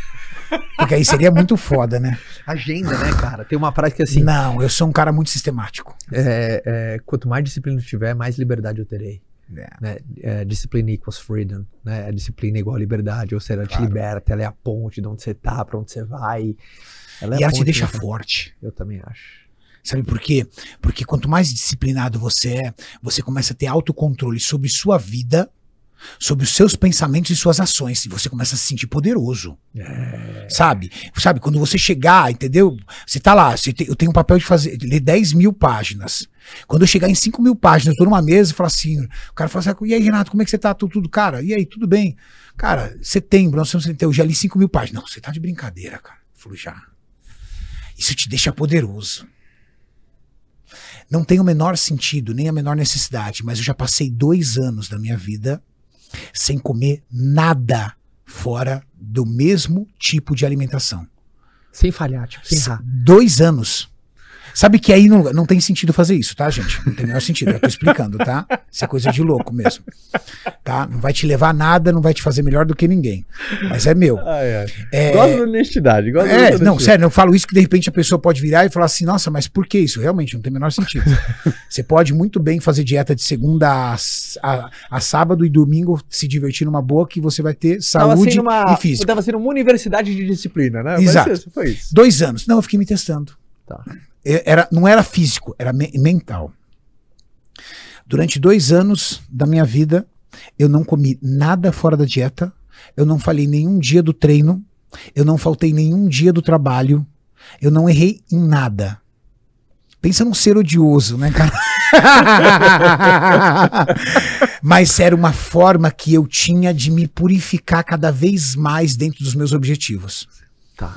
Porque aí seria muito foda, né? Agenda, né, cara? Tem uma frase que assim. Não, eu sou um cara muito sistemático. É, é, quanto mais disciplina eu tiver, mais liberdade eu terei. É. Né? É, disciplina equals freedom, né? Disciplina é igual a liberdade, ou seja, ela claro. te liberta, ela é a ponte de onde você tá, pra onde você vai. Ela é e ela te deixa forte. Eu também acho. Sabe por quê? Porque quanto mais disciplinado você é, você começa a ter autocontrole sobre sua vida sobre os seus pensamentos e suas ações. E você começa a se sentir poderoso. É. Sabe? Sabe? Quando você chegar, entendeu? Você tá lá, você eu tenho um papel de fazer, de ler 10 mil páginas. Quando eu chegar em 5 mil páginas, eu tô numa mesa e falo assim, o cara fala assim, e aí, Renato, como é que você tá? Tudo, tudo, cara? E aí, tudo bem? Cara, setembro, nós estamos eu já li 5 mil páginas. Não, você tá de brincadeira, cara. Eu falo, já. Isso te deixa poderoso. Não tem o menor sentido, nem a menor necessidade, mas eu já passei dois anos da minha vida sem comer nada fora do mesmo tipo de alimentação. Sem falhar, tipo, sem errar. Dois anos. Sabe que aí não, não tem sentido fazer isso, tá, gente? Não tem o menor sentido. Eu tô explicando, tá? Isso é coisa de louco mesmo. Tá? Não vai te levar a nada, não vai te fazer melhor do que ninguém. Mas é meu. Ai, ai. É... Gosto da honestidade. Gosto é, honestidade. não, sério, eu falo isso que de repente a pessoa pode virar e falar assim: nossa, mas por que isso? Realmente não tem o menor sentido. Você pode muito bem fazer dieta de segunda a, a, a, sábado e domingo, se divertir numa boa, que você vai ter saúde uma, e física. Tava sendo uma universidade de disciplina, né? Exato. Isso, foi isso. Dois anos. Não, eu fiquei me testando. Tá. Era, não era físico, era me mental. Durante dois anos da minha vida, eu não comi nada fora da dieta, eu não falei nenhum dia do treino, eu não faltei nenhum dia do trabalho, Eu não errei em nada. Pensa num ser odioso, né, cara? Mas era uma forma que eu tinha de me purificar cada vez mais dentro dos meus objetivos. Tá.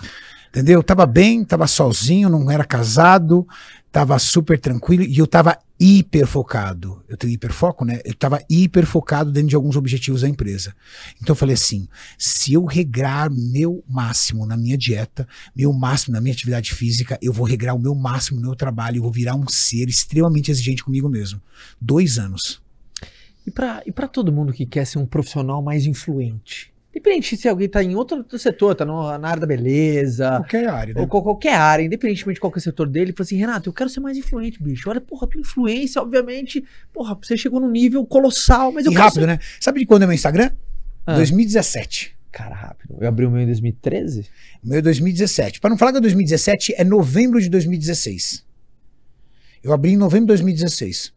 Entendeu? Tava bem, tava sozinho, não era casado, tava super tranquilo e eu tava hiper focado. Eu tenho hiperfoco, né? Eu tava hiper focado dentro de alguns objetivos da empresa. Então eu falei assim: se eu regrar meu máximo na minha dieta, meu máximo na minha atividade física, eu vou regrar o meu máximo no meu trabalho, eu vou virar um ser extremamente exigente comigo mesmo. Dois anos. E pra, pra todo mundo que quer ser um profissional mais influente? Independente se alguém tá em outro setor, tá no- na área da beleza, Qualquer área, né? ou qual- qualquer área, independentemente de qual que é setor dele, fala assim, Renato, eu quero ser mais influente, bicho. Olha, porra, tua influência, obviamente, porra, você chegou num nível colossal, mas eu E rápido, ser... né? Sabe de quando é meu Instagram? Ah. 2017. Cara, rápido. Eu abri o meu em 2013? O meu é 2017. Para não falar que é 2017, é novembro de 2016. Eu abri em novembro de 2016.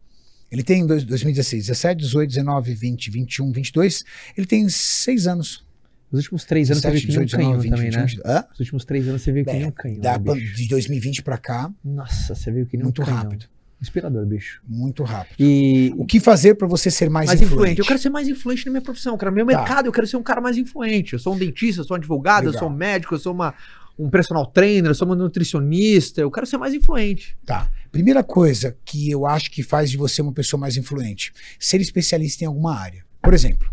Ele tem dois- 2016, 17, 18, 19, 20, 21, 22. Ele tem seis anos. Os últimos três anos você 17, veio que nem um 18, 19, canhão 20, também, 21, né? 22. Hã? Os últimos três anos você veio que nem um canhão, Da né, bicho? de 2020 para cá, Nossa, você veio que nem muito um canhão. rápido. Inspirador, bicho. Muito rápido. E O que fazer para você ser mais, mais, influente? influente. Eu quero ser mais influente na minha profissão, cara. No meu Tá. mercado, eu quero ser um cara mais influente. Eu sou um dentista, eu sou um advogado, eu Legal. sou um médico, eu sou uma, um personal trainer, eu sou uma nutricionista. Eu quero ser mais influente. Tá. Primeira coisa que eu acho que faz de você uma pessoa mais influente: ser especialista em alguma área. Por exemplo,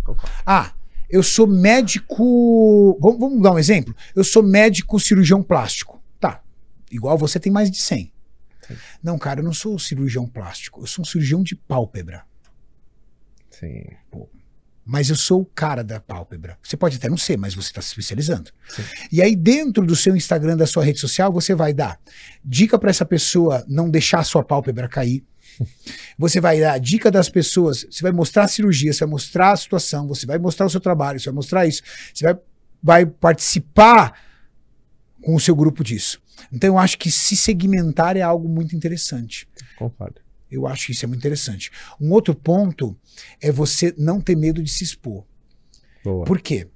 ah, eu sou médico. Vamos, vamos dar um exemplo? Eu sou médico cirurgião plástico. Tá. Igual você tem mais de 100. Sim. Não, cara, eu não sou cirurgião plástico. Eu sou um cirurgião de pálpebra. Sim. Mas eu sou o cara da pálpebra. Você pode até não ser, mas você está se especializando. Sim. E aí, dentro do seu Instagram, da sua rede social, você vai dar dica para essa pessoa não deixar a sua pálpebra cair. Você vai dar dica das pessoas, você vai mostrar a cirurgia, você vai mostrar a situação, você vai mostrar o seu trabalho, você vai mostrar isso, você vai, vai participar com o seu grupo disso. Então, eu acho que se segmentar é algo muito interessante. Concordo. Eu acho que isso é muito interessante. Um outro ponto é você não ter medo de se expor. Boa. Por quê?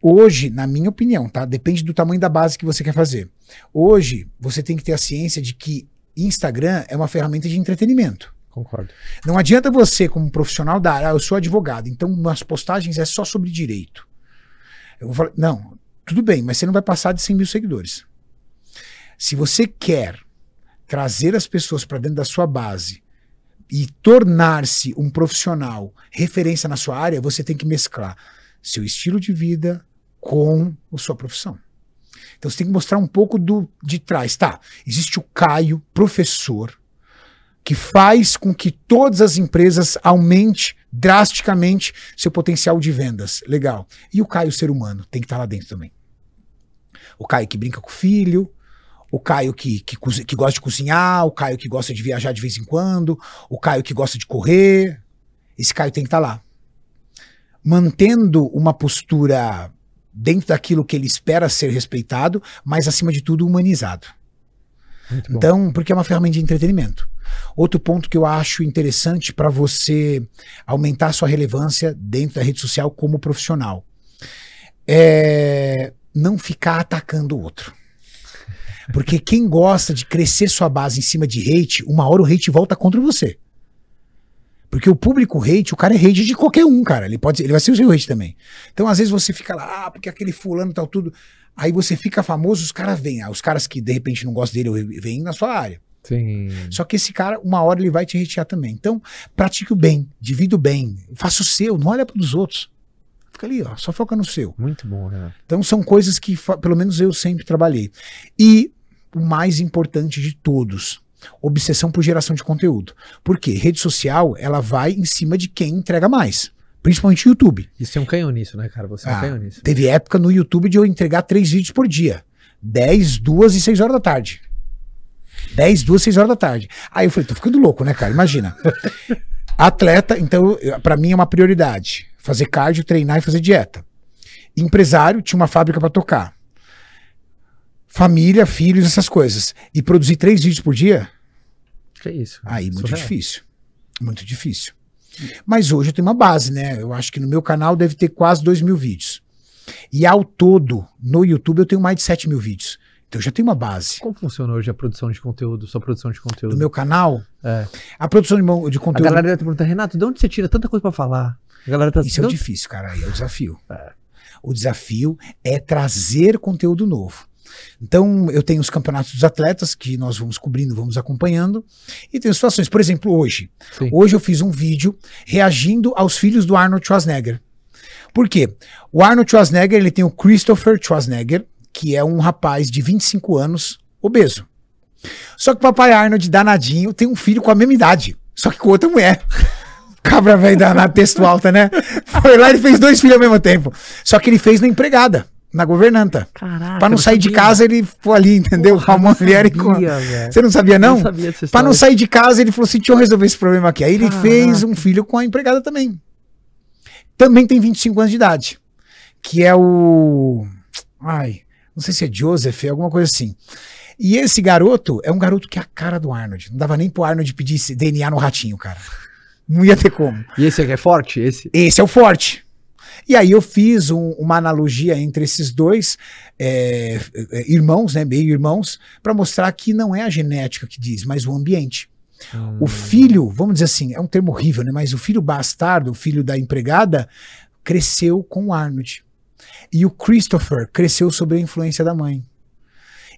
Hoje, na minha opinião, tá? Depende do tamanho da base que você quer fazer. Hoje, você tem que ter a ciência de que Instagram é uma ferramenta de entretenimento. Concordo. Não adianta você, como profissional da área, ah, eu sou advogado, então nas postagens é só sobre direito. Eu vou falar, não, tudo bem, mas você não vai passar de 100 mil seguidores. Se você quer trazer as pessoas para dentro da sua base e tornar-se um profissional referência na sua área, você tem que mesclar seu estilo de vida com a sua profissão. Então você tem que mostrar um pouco do de trás. Tá, existe o Caio, professor, que faz com que todas as empresas aumente drasticamente seu potencial de vendas. Legal. E o Caio, ser humano, tem que estar lá dentro também. O Caio que brinca com o filho, o Caio que, que, que gosta de cozinhar, o Caio que gosta de viajar de vez em quando, o Caio que gosta de correr. Esse Caio tem que estar lá. Mantendo uma postura dentro daquilo que ele espera ser respeitado, mas acima de tudo humanizado. Então, porque é uma ferramenta de entretenimento. Outro ponto que eu acho interessante para você aumentar sua relevância dentro da rede social como profissional é não ficar atacando o outro. Porque quem gosta de crescer sua base em cima de hate, uma hora o hate volta contra você. Porque o público hate, o cara é hate de qualquer um, cara. Ele pode, ele vai ser o seu hate também. Então, às vezes você fica lá, ah, porque aquele fulano tal tudo. Aí você fica famoso, os caras vêm. Ah, os caras que de repente não gostam dele vêm na sua área. Sim. Só que esse cara, uma hora ele vai te hatear também. Então, pratique o bem, divida o bem, faça o seu, não olha para os outros. Fica ali, ó, só foca no seu. Muito bom, Renato. Então, são coisas que, pelo menos eu sempre trabalhei. E o mais importante de todos, obsessão por geração de conteúdo. Por quê? Rede social, ela vai em cima de quem entrega mais. Principalmente YouTube. Isso é um canhão nisso, né, cara? Você é um Ah, canhão nisso. Teve época no YouTube de eu entregar três vídeos por dia. 10, 2 e 6 horas da tarde. 10, 2, 6 horas da tarde. Aí eu falei, tô ficando louco, né, cara? Imagina. Atleta, então, pra mim é uma prioridade. Fazer cardio, treinar e fazer dieta. Empresário, tinha uma fábrica pra tocar. Família, filhos, essas coisas. E produzir três vídeos por dia? Que isso? Aí, muito Surreal. difícil. Muito difícil. Mas hoje eu tenho uma base, né? Eu acho que no meu canal deve ter quase 2 mil vídeos. E ao todo, no YouTube, eu tenho mais de 7 mil vídeos. Então eu já tenho uma base. Como funciona hoje a produção de conteúdo, sua produção de conteúdo? Do meu canal, É. a produção de, de A conteúdo. galera deve te perguntar, Renato, de onde você tira tanta coisa pra falar? A galera tá Isso é difícil, cara. Aí é o desafio. O desafio é trazer conteúdo novo. Então, eu tenho os campeonatos dos atletas que nós vamos cobrindo, vamos acompanhando. E tem situações, por exemplo, hoje. Sim. Hoje eu fiz um vídeo reagindo aos filhos do Arnold Schwarzenegger. Por quê? O Arnold Schwarzenegger, ele tem o Christopher Schwarzenegger, que é um rapaz de 25 anos, obeso. Só que o papai Arnold, danadinho, tem um filho com a mesma idade, só que com outra mulher. Cabra velho danado, texto alta, né? Foi lá e fez dois filhos ao mesmo tempo. Só que ele fez na empregada, na governanta. Caraca, Pra não sair de sabia. casa, ele foi ali, entendeu? Porra, mulher e com. Você não sabia, não? Não sabia dessa Pra não sair de casa, ele falou assim: deixa eu resolver esse problema aqui. Aí ele Caraca. fez um filho com a empregada também. Também tem 25 anos de idade. Que é o. Ai, não sei se é Joseph, alguma coisa assim. E esse garoto é um garoto que é a cara do Arnold. Não dava nem pro Arnold pedir DNA no ratinho, cara. Não ia ter como. E esse aqui é forte? Esse? Esse é o forte. E aí eu fiz um- uma analogia entre esses dois é, é, irmãos, né, meio irmãos, para mostrar que não é a genética que diz, mas o ambiente. O filho, vamos dizer assim, é um termo horrível, né, mas o filho bastardo, o filho da empregada, cresceu com o Arnold. E o Christopher cresceu sob a influência da mãe.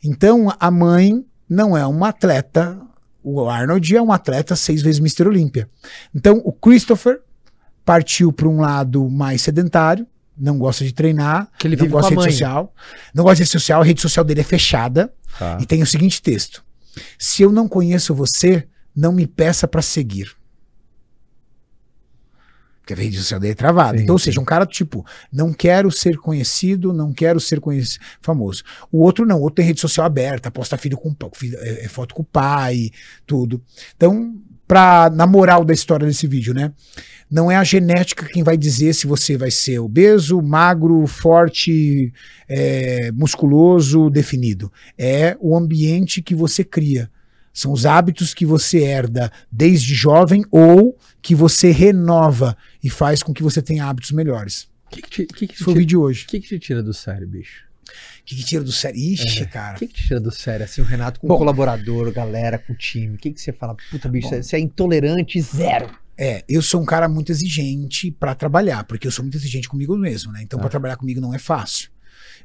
Então a mãe não é uma atleta, o Arnold é um atleta seis vezes Mr. Olímpia. Então o Christopher partiu para um lado mais sedentário, não gosta de treinar, Que ele não gosta de rede social, não gosta de rede social, a rede social dele é fechada Tá. e tem o seguinte texto: Se eu não conheço você, não me peça para seguir. Porque a rede social dele é travada. Sim, então, ou seja, um cara tipo, não quero ser conhecido, não quero ser conheci- famoso. O outro não, o outro tem rede social aberta, posta filho com filho- é, é foto com o pai, tudo. Então, pra, na moral da história desse vídeo, né? Não é a genética quem vai dizer se você vai ser obeso, magro, forte, é, musculoso, definido. É o ambiente que você cria. São os hábitos que você herda desde jovem ou que você renova e faz com que você tenha hábitos melhores. O que, que, te- que, que, foi o tira- vídeo de hoje. que que te tira do sério, bicho? O que, que tira do sério? Ixi, cara. O que, que tira do sério? Assim, o Renato com Bom. colaborador, galera, com time. O que, que você fala? Puta, bicho, Bom. você é intolerante zero. É, eu sou um cara muito exigente pra trabalhar, porque eu sou muito exigente comigo mesmo, né? Então, Ah. pra trabalhar comigo não é fácil.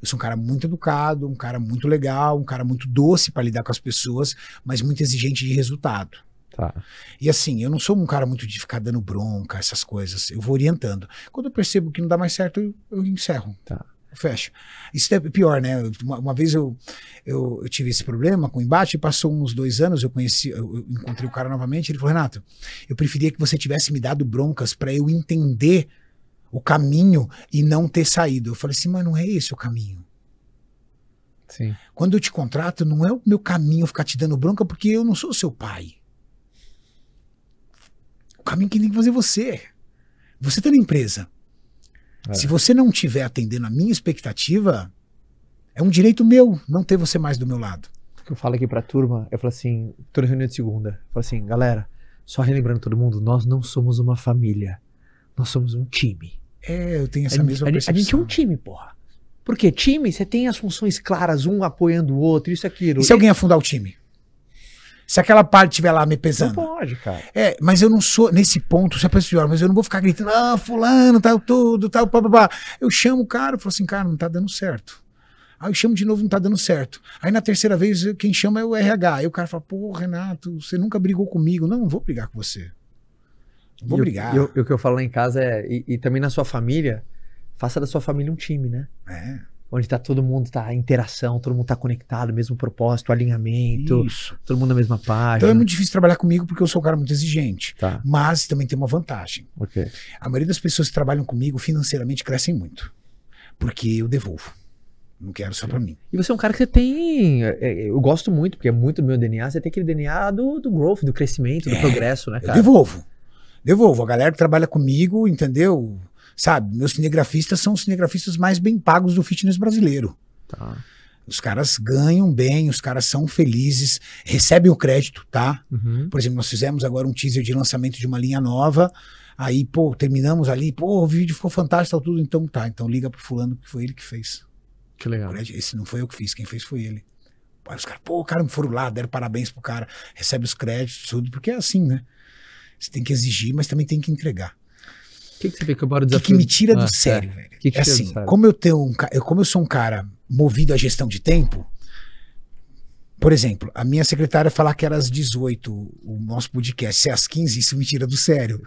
Eu sou um cara muito educado, um cara muito legal, um cara muito doce pra lidar com as pessoas, mas muito exigente de resultado. Tá. E assim, eu não sou um cara muito de ficar dando bronca, essas coisas. Eu vou orientando. Quando eu percebo que não dá mais certo, eu, eu encerro. Tá. Fecho. Isso é pior, né? Uma, uma vez eu, eu, eu tive esse problema com o embate, passou uns dois anos, eu conheci, eu, encontrei o cara novamente, ele falou, Renato, eu preferia que você tivesse me dado broncas pra eu entender o caminho e não ter saído. Eu falei assim, mas não é esse o caminho. Sim. Quando eu te contrato, não é o meu caminho ficar te dando bronca porque eu não sou seu pai. O caminho que tem que fazer você. Você tá na empresa. É. Se você não estiver atendendo a minha expectativa, é um direito meu não ter você mais do meu lado. O que eu falo aqui pra turma, eu falo assim, tô na reunião de segunda. Eu falo assim, galera, só relembrando todo mundo, nós não somos uma família. Nós somos um time. É, eu tenho A essa gente, mesma a gente- a gente é percepção. um time, porra. Porque time, você tem as funções claras, um apoiando o outro, isso, aquilo. E se alguém afundar o time? Se aquela parte estiver lá me Não pesando. pode, cara. É, mas eu não sou nesse ponto, se a pessoa mas eu não vou ficar gritando, ah, fulano, tal, tudo, tal, papapá. Eu chamo o cara e falo assim, cara, não tá dando certo. Aí eu chamo de novo, não tá dando certo. Aí na terceira vez, eu- quem chama é o RH. Aí o cara fala, pô, Renato, você nunca brigou comigo. Não, não vou brigar com você. Não vou E brigar. E o- e o que eu falo lá em casa é, e, e também na sua família, faça da sua família um time, né? É, Onde tá todo mundo, tá interação, todo mundo tá conectado, mesmo propósito, alinhamento, isso. todo mundo na mesma página. Então é muito difícil trabalhar comigo porque eu sou um cara muito exigente. Tá, Mas também tem uma vantagem. ok. A maioria das pessoas que trabalham comigo financeiramente crescem muito. Porque eu devolvo. Não quero só pra mim. E você é um cara que você tem. é, é, Eu gosto muito, porque é muito do meu DNA. Você tem aquele DNA do, do growth, do crescimento, do É, progresso, né, Eu cara? devolvo. Devolvo. A galera que trabalha comigo, entendeu? Sabe, meus cinegrafistas são os cinegrafistas mais bem pagos do fitness brasileiro. Tá. Os caras ganham bem, os caras são felizes, recebem o crédito, tá? Uhum. Por exemplo, nós fizemos agora um teaser de lançamento de uma linha nova. Aí, pô, terminamos ali, pô, o vídeo ficou fantástico, tudo. Então tá, então liga pro fulano que foi ele que fez. Que legal. Esse não foi eu que fiz, quem fez foi ele. Aí os caras, pô, o cara me foram lá, deram parabéns pro cara, recebe os créditos, tudo, porque é assim, né? Você tem que exigir, mas também tem que entregar. O que, que você vê que eu boro O que, desafio? que me tira do Ah, sério, é. velho? Que que é assim, como eu tenho um, como eu sou um cara movido à gestão de tempo, por exemplo, a minha secretária falar que era às 18 o nosso podcast, é às 15, isso me tira do sério.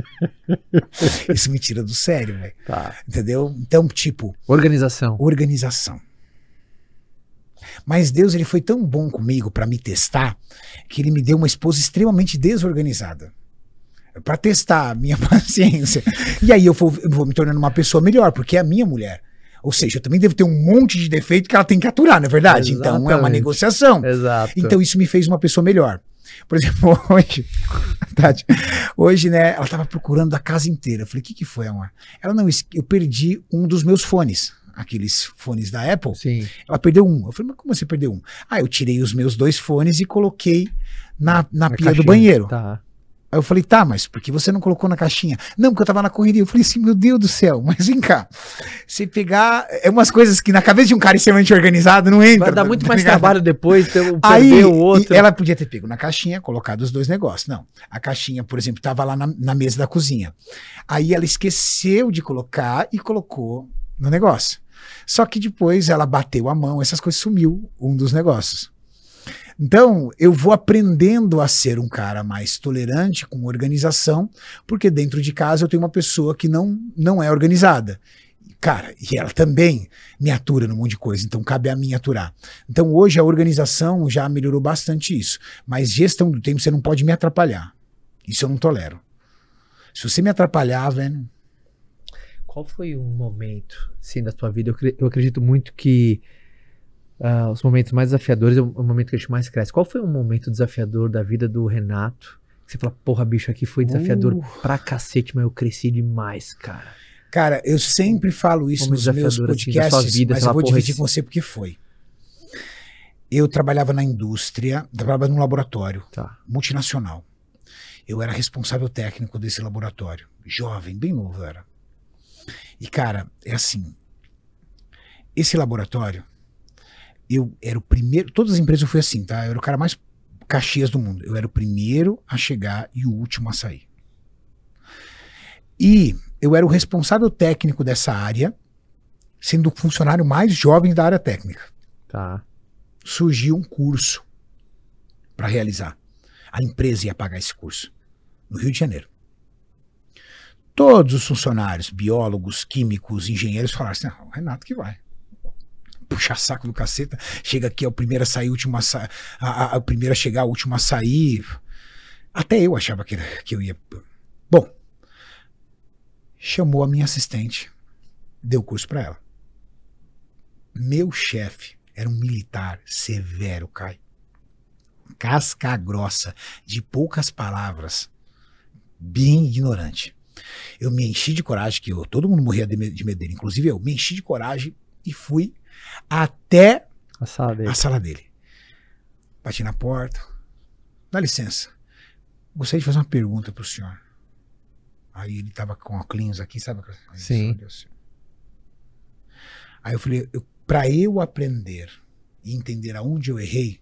isso me tira do sério, velho. Tá. Entendeu? Então, tipo, Organização. organização. Mas Deus ele foi tão bom comigo para me testar que ele me deu uma esposa extremamente desorganizada. Para testar a minha paciência. E aí eu vou, eu vou me tornando uma pessoa melhor, porque é a minha mulher. Ou seja, eu também devo ter um monte de defeito que ela tem que aturar, não é verdade? Então é uma Exatamente. negociação. Exato. Então isso me fez uma pessoa melhor. Por exemplo, hoje, Tati, hoje, né, ela tava procurando a casa inteira. Eu falei, o que que foi, amor? Ela, não, eu perdi um dos meus fones, aqueles fones da Apple. Sim. Ela perdeu um. Eu falei, mas como você perdeu um? Ah, eu tirei os meus dois fones e coloquei na, na Na pia do caixinha. banheiro. Tá. Aí eu falei, tá, mas por que você não colocou na caixinha? Não, porque eu tava na correria. Eu falei assim, meu Deus do céu, mas vem cá. Se pegar. É umas coisas que na cabeça de um cara extremamente organizado não entra. Vai dar muito tá mais trabalho depois, ter um Aí o outro. ela podia ter pego na caixinha, colocado os dois negócios. Não. A caixinha, por exemplo, estava lá na, na mesa da cozinha. Aí ela esqueceu de colocar e colocou no negócio. Só que depois ela bateu a mão, essas coisas sumiu um dos negócios. Então, eu vou aprendendo a ser um cara mais tolerante com organização, porque dentro de casa eu tenho uma pessoa que não, não é organizada. Cara, e ela também me atura num monte de coisa, então cabe a mim aturar. Então hoje a organização já melhorou bastante isso. Mas gestão do tempo você não pode me atrapalhar. Isso eu não tolero. Se você me atrapalhar, velho. Qual foi um momento, sim, da tua vida? Eu, eu acredito muito que ah, os momentos mais desafiadores é o, o momento que a gente mais cresce. Qual foi um momento desafiador da vida do Renato? Que você fala, porra, bicho, aqui foi desafiador Uh. pra cacete, mas eu cresci demais, cara. Cara, eu sempre falo isso Como nos meus assim, podcasts, sua vida, mas eu vou dividir esse- com você porque foi. Eu trabalhava na indústria, trabalhava num laboratório Tá. multinacional. Eu era responsável técnico desse laboratório. Jovem, bem novo eu era. E, cara, é assim. Esse laboratório, eu era o primeiro. Todas as empresas eu fui assim, tá? Eu era o cara mais caxias do mundo. Eu era o primeiro a chegar e o último a sair. E eu era o responsável técnico dessa área, sendo o funcionário mais jovem da área técnica Tá. surgiu um curso para realizar. A empresa ia pagar esse curso no Rio de Janeiro. Todos os funcionários, biólogos, químicos, engenheiros falaram assim: "Ah, o Renato que vai. Puxa saco do caceta, chega aqui, é o primeiro a sair, o último a, sa a, a- a primeiro a chegar, o último a sair. Até eu achava que, que eu ia. Bom, chamou a minha assistente, deu curso para ela. Meu chefe era um militar severo, Caio. Casca grossa, de poucas palavras, bem ignorante. Eu me enchi de coragem, que eu, todo mundo morria de me- de medo inclusive eu, me enchi de coragem e fui até A sala dele. a sala dele. Bati na porta. Dá licença. Gostaria de fazer uma pergunta pro senhor. Aí ele tava com a cleans aqui, sabe? Sim. Aí eu falei, pra eu aprender e entender aonde eu errei,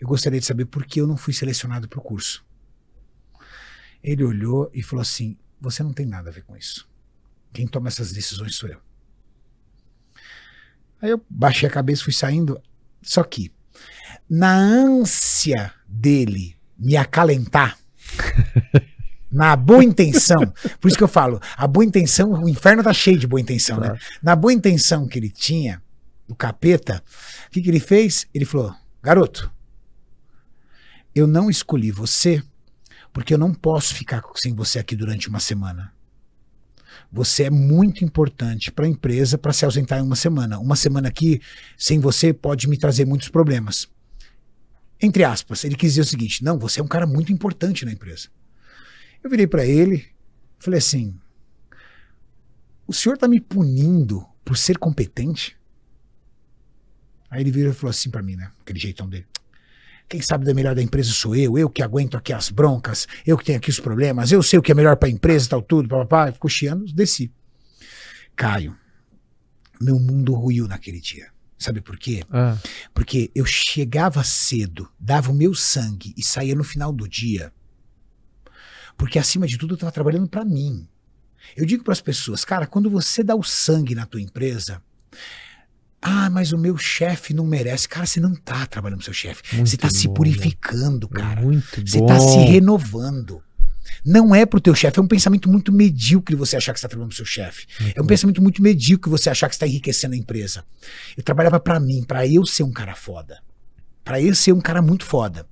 eu gostaria de saber por que eu não fui selecionado pro curso. Ele olhou e falou assim: Você não tem nada a ver com isso. Quem toma essas decisões sou eu. Aí eu baixei a cabeça, fui saindo. Só que, na ânsia dele me acalentar, na boa intenção, por isso que eu falo, a boa intenção, o inferno tá cheio de boa intenção, né? Claro. Na boa intenção que ele tinha, o capeta, o que, que ele fez? Ele falou: Garoto, eu não escolhi você porque eu não posso ficar sem você aqui durante uma semana. Você é muito importante para a empresa para se ausentar em uma semana. Uma semana aqui sem você pode me trazer muitos problemas. Entre aspas, ele quis dizer o seguinte: não, você é um cara muito importante na empresa. Eu virei para ele, falei assim: o senhor está me punindo por ser competente? Aí ele virou e falou assim para mim, né? Aquele jeitão dele. Quem sabe da melhor da empresa sou eu, eu que aguento aqui as broncas, eu que tenho aqui os problemas, eu sei o que é melhor para a empresa e tal, tudo, papapá. Ficou chiando, desci. Caio, meu mundo ruiu naquele dia. Sabe por quê? Ah, Porque eu chegava cedo, dava o meu sangue e saía no final do dia. Porque acima de tudo eu estava trabalhando para mim. Eu digo para as pessoas, cara, quando você dá o sangue na tua empresa, ah, mas o meu chefe não merece. Cara, você não tá trabalhando pro seu chefe. Muito Você tá se bom, purificando, é cara. muito Você bom. tá se renovando. Não é pro teu chefe, é um pensamento muito medíocre você achar que você tá trabalhando pro seu chefe. É um pensamento muito medíocre você achar que você tá enriquecendo a empresa. Eu trabalhava pra mim, pra eu ser um cara foda. Pra eu ser um cara muito foda.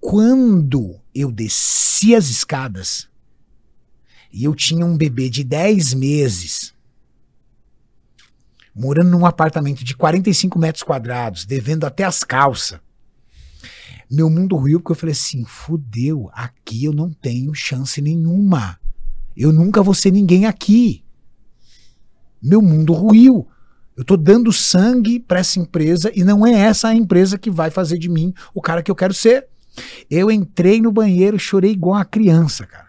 Quando eu desci as escadas e eu tinha um bebê de 10 meses, morando num apartamento de 45 metros quadrados, devendo até as calças. Meu mundo ruiu porque eu falei assim: fudeu, aqui eu não tenho chance nenhuma. Eu nunca vou ser ninguém aqui. Meu mundo ruiu. Eu tô dando sangue para essa empresa e não é essa a empresa que vai fazer de mim o cara que eu quero ser. Eu entrei no banheiro, chorei igual uma criança, cara.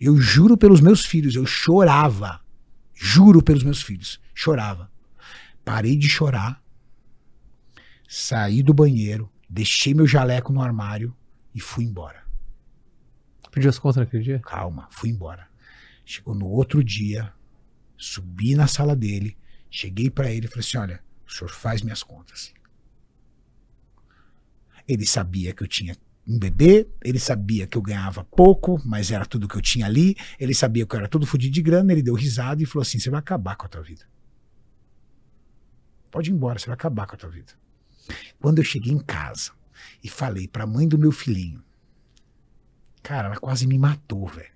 Eu juro pelos meus filhos, eu chorava. Juro pelos meus filhos, chorava. Parei de chorar, saí do banheiro, deixei meu jaleco no armário e fui embora. Pediu as contas naquele dia? Calma, fui embora. Chegou no outro dia, subi na sala dele, cheguei pra ele e falei assim: olha, o senhor faz minhas contas. Ele sabia que eu tinha um bebê, ele sabia que eu ganhava pouco, mas era tudo que eu tinha ali, ele sabia que eu era todo fodido de grana, ele deu risada e falou assim: você vai acabar com a tua vida. Pode ir embora, você vai acabar com a tua vida. Quando eu cheguei em casa e falei pra mãe do meu filhinho, cara, ela quase me matou, velho.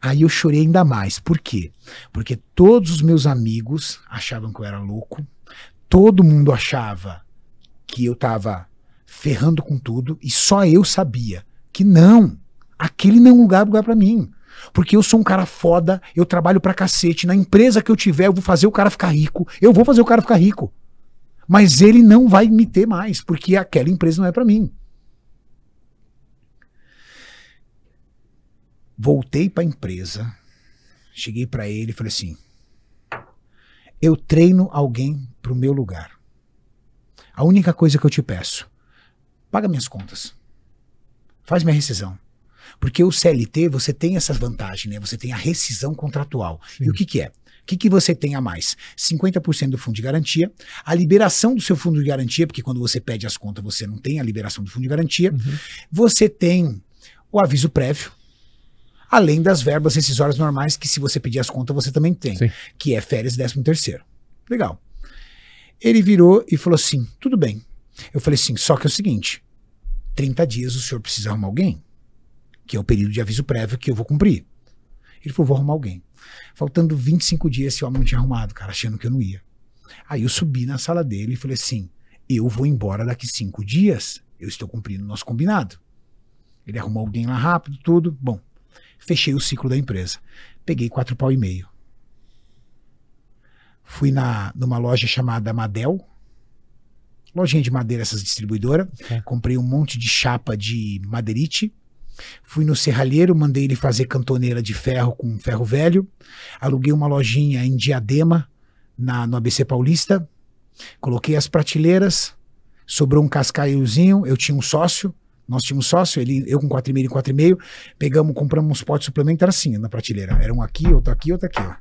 Aí eu chorei ainda mais. Por quê? Porque todos os meus amigos achavam que eu era louco, todo mundo achava que eu tava ferrando com tudo e só eu sabia que não, aquele não é um lugar, lugar para mim. Porque eu sou um cara foda, eu trabalho pra cacete, na empresa que eu tiver eu vou fazer o cara ficar rico, eu vou fazer o cara ficar rico. Mas ele não vai me ter mais, porque aquela empresa não é pra mim. Voltei pra empresa, cheguei pra ele e falei assim: eu treino alguém pro meu lugar. A única coisa que eu te peço, paga minhas contas. Faz minha rescisão. Porque o CLT, você tem essa vantagem, né? Você tem a rescisão contratual. E o que, que é? O que, que você tem a mais? 50% do fundo de garantia, a liberação do seu fundo de garantia, porque quando você pede as contas, você não tem a liberação do fundo de garantia. Você tem o aviso prévio, além das verbas rescisórias normais, que se você pedir as contas, você também tem, Sim. que é férias e décimo terceiro. Legal. Ele virou e falou assim: tudo bem. Eu falei assim: só que é o seguinte: 30 dias o senhor precisa arrumar alguém, que é o período de aviso prévio que eu vou cumprir. Ele falou: vou arrumar alguém. Faltando 25 dias, esse homem não tinha arrumado, cara, achando que eu não ia. Aí eu subi na sala dele e falei assim: eu vou embora daqui cinco dias, eu estou cumprindo o nosso combinado. Ele arrumou alguém lá rápido, tudo. Bom, fechei o ciclo da empresa. Peguei quatro pau e meio. Fui na, numa loja chamada Madel. Lojinha de madeira, essas distribuidoras. É. Comprei um monte de chapa de madeirite. Fui no serralheiro, mandei ele fazer cantoneira de ferro com ferro velho. Aluguei uma lojinha em Diadema, na, no ABC Paulista. Coloquei as prateleiras. Sobrou um cascaiozinho. Eu tinha um sócio. Nós tínhamos um sócio, ele, eu com 4,5 e 4,5. Pegamos, compramos uns potes era assim, na prateleira. Era um aqui, outro aqui, outro aqui, ó.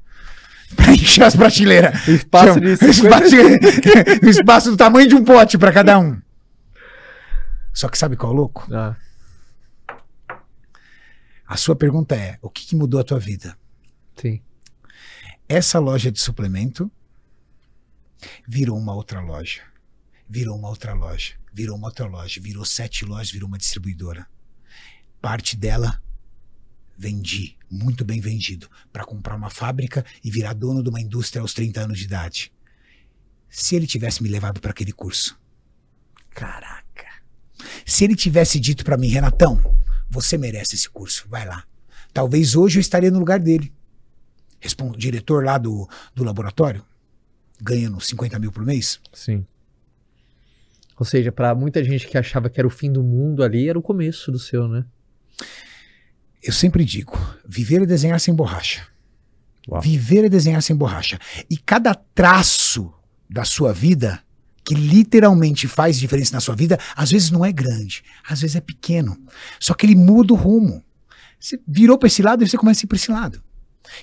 Pra encher as prateleiras. Espaço Tinha de espaço, espaço do tamanho de um pote para cada um. Só que sabe qual é o louco? Ah, A sua pergunta é: o que, que mudou a tua vida? sim. Essa loja de suplemento virou uma outra loja. Virou uma outra loja. Virou uma outra loja. Virou sete lojas, virou uma distribuidora. Parte dela vendi, muito bem vendido, para comprar uma fábrica e virar dono de uma indústria aos 30 anos de idade. Se ele tivesse me levado para aquele curso, caraca. Se ele tivesse dito para mim, Renatão, você merece esse curso, vai lá. Talvez hoje eu estaria no lugar dele. Respon- diretor lá do, do laboratório, ganhando 50 mil por mês. Sim. Ou seja, pra muita gente que achava que era o fim do mundo ali, era o começo do seu, né? Eu sempre digo, viver e desenhar sem borracha. Uau. Viver é desenhar sem borracha. E cada traço da sua vida, que literalmente faz diferença na sua vida, às vezes não é grande, às vezes é pequeno. Só que ele muda o rumo. Você virou para esse lado e você começa a ir para esse lado.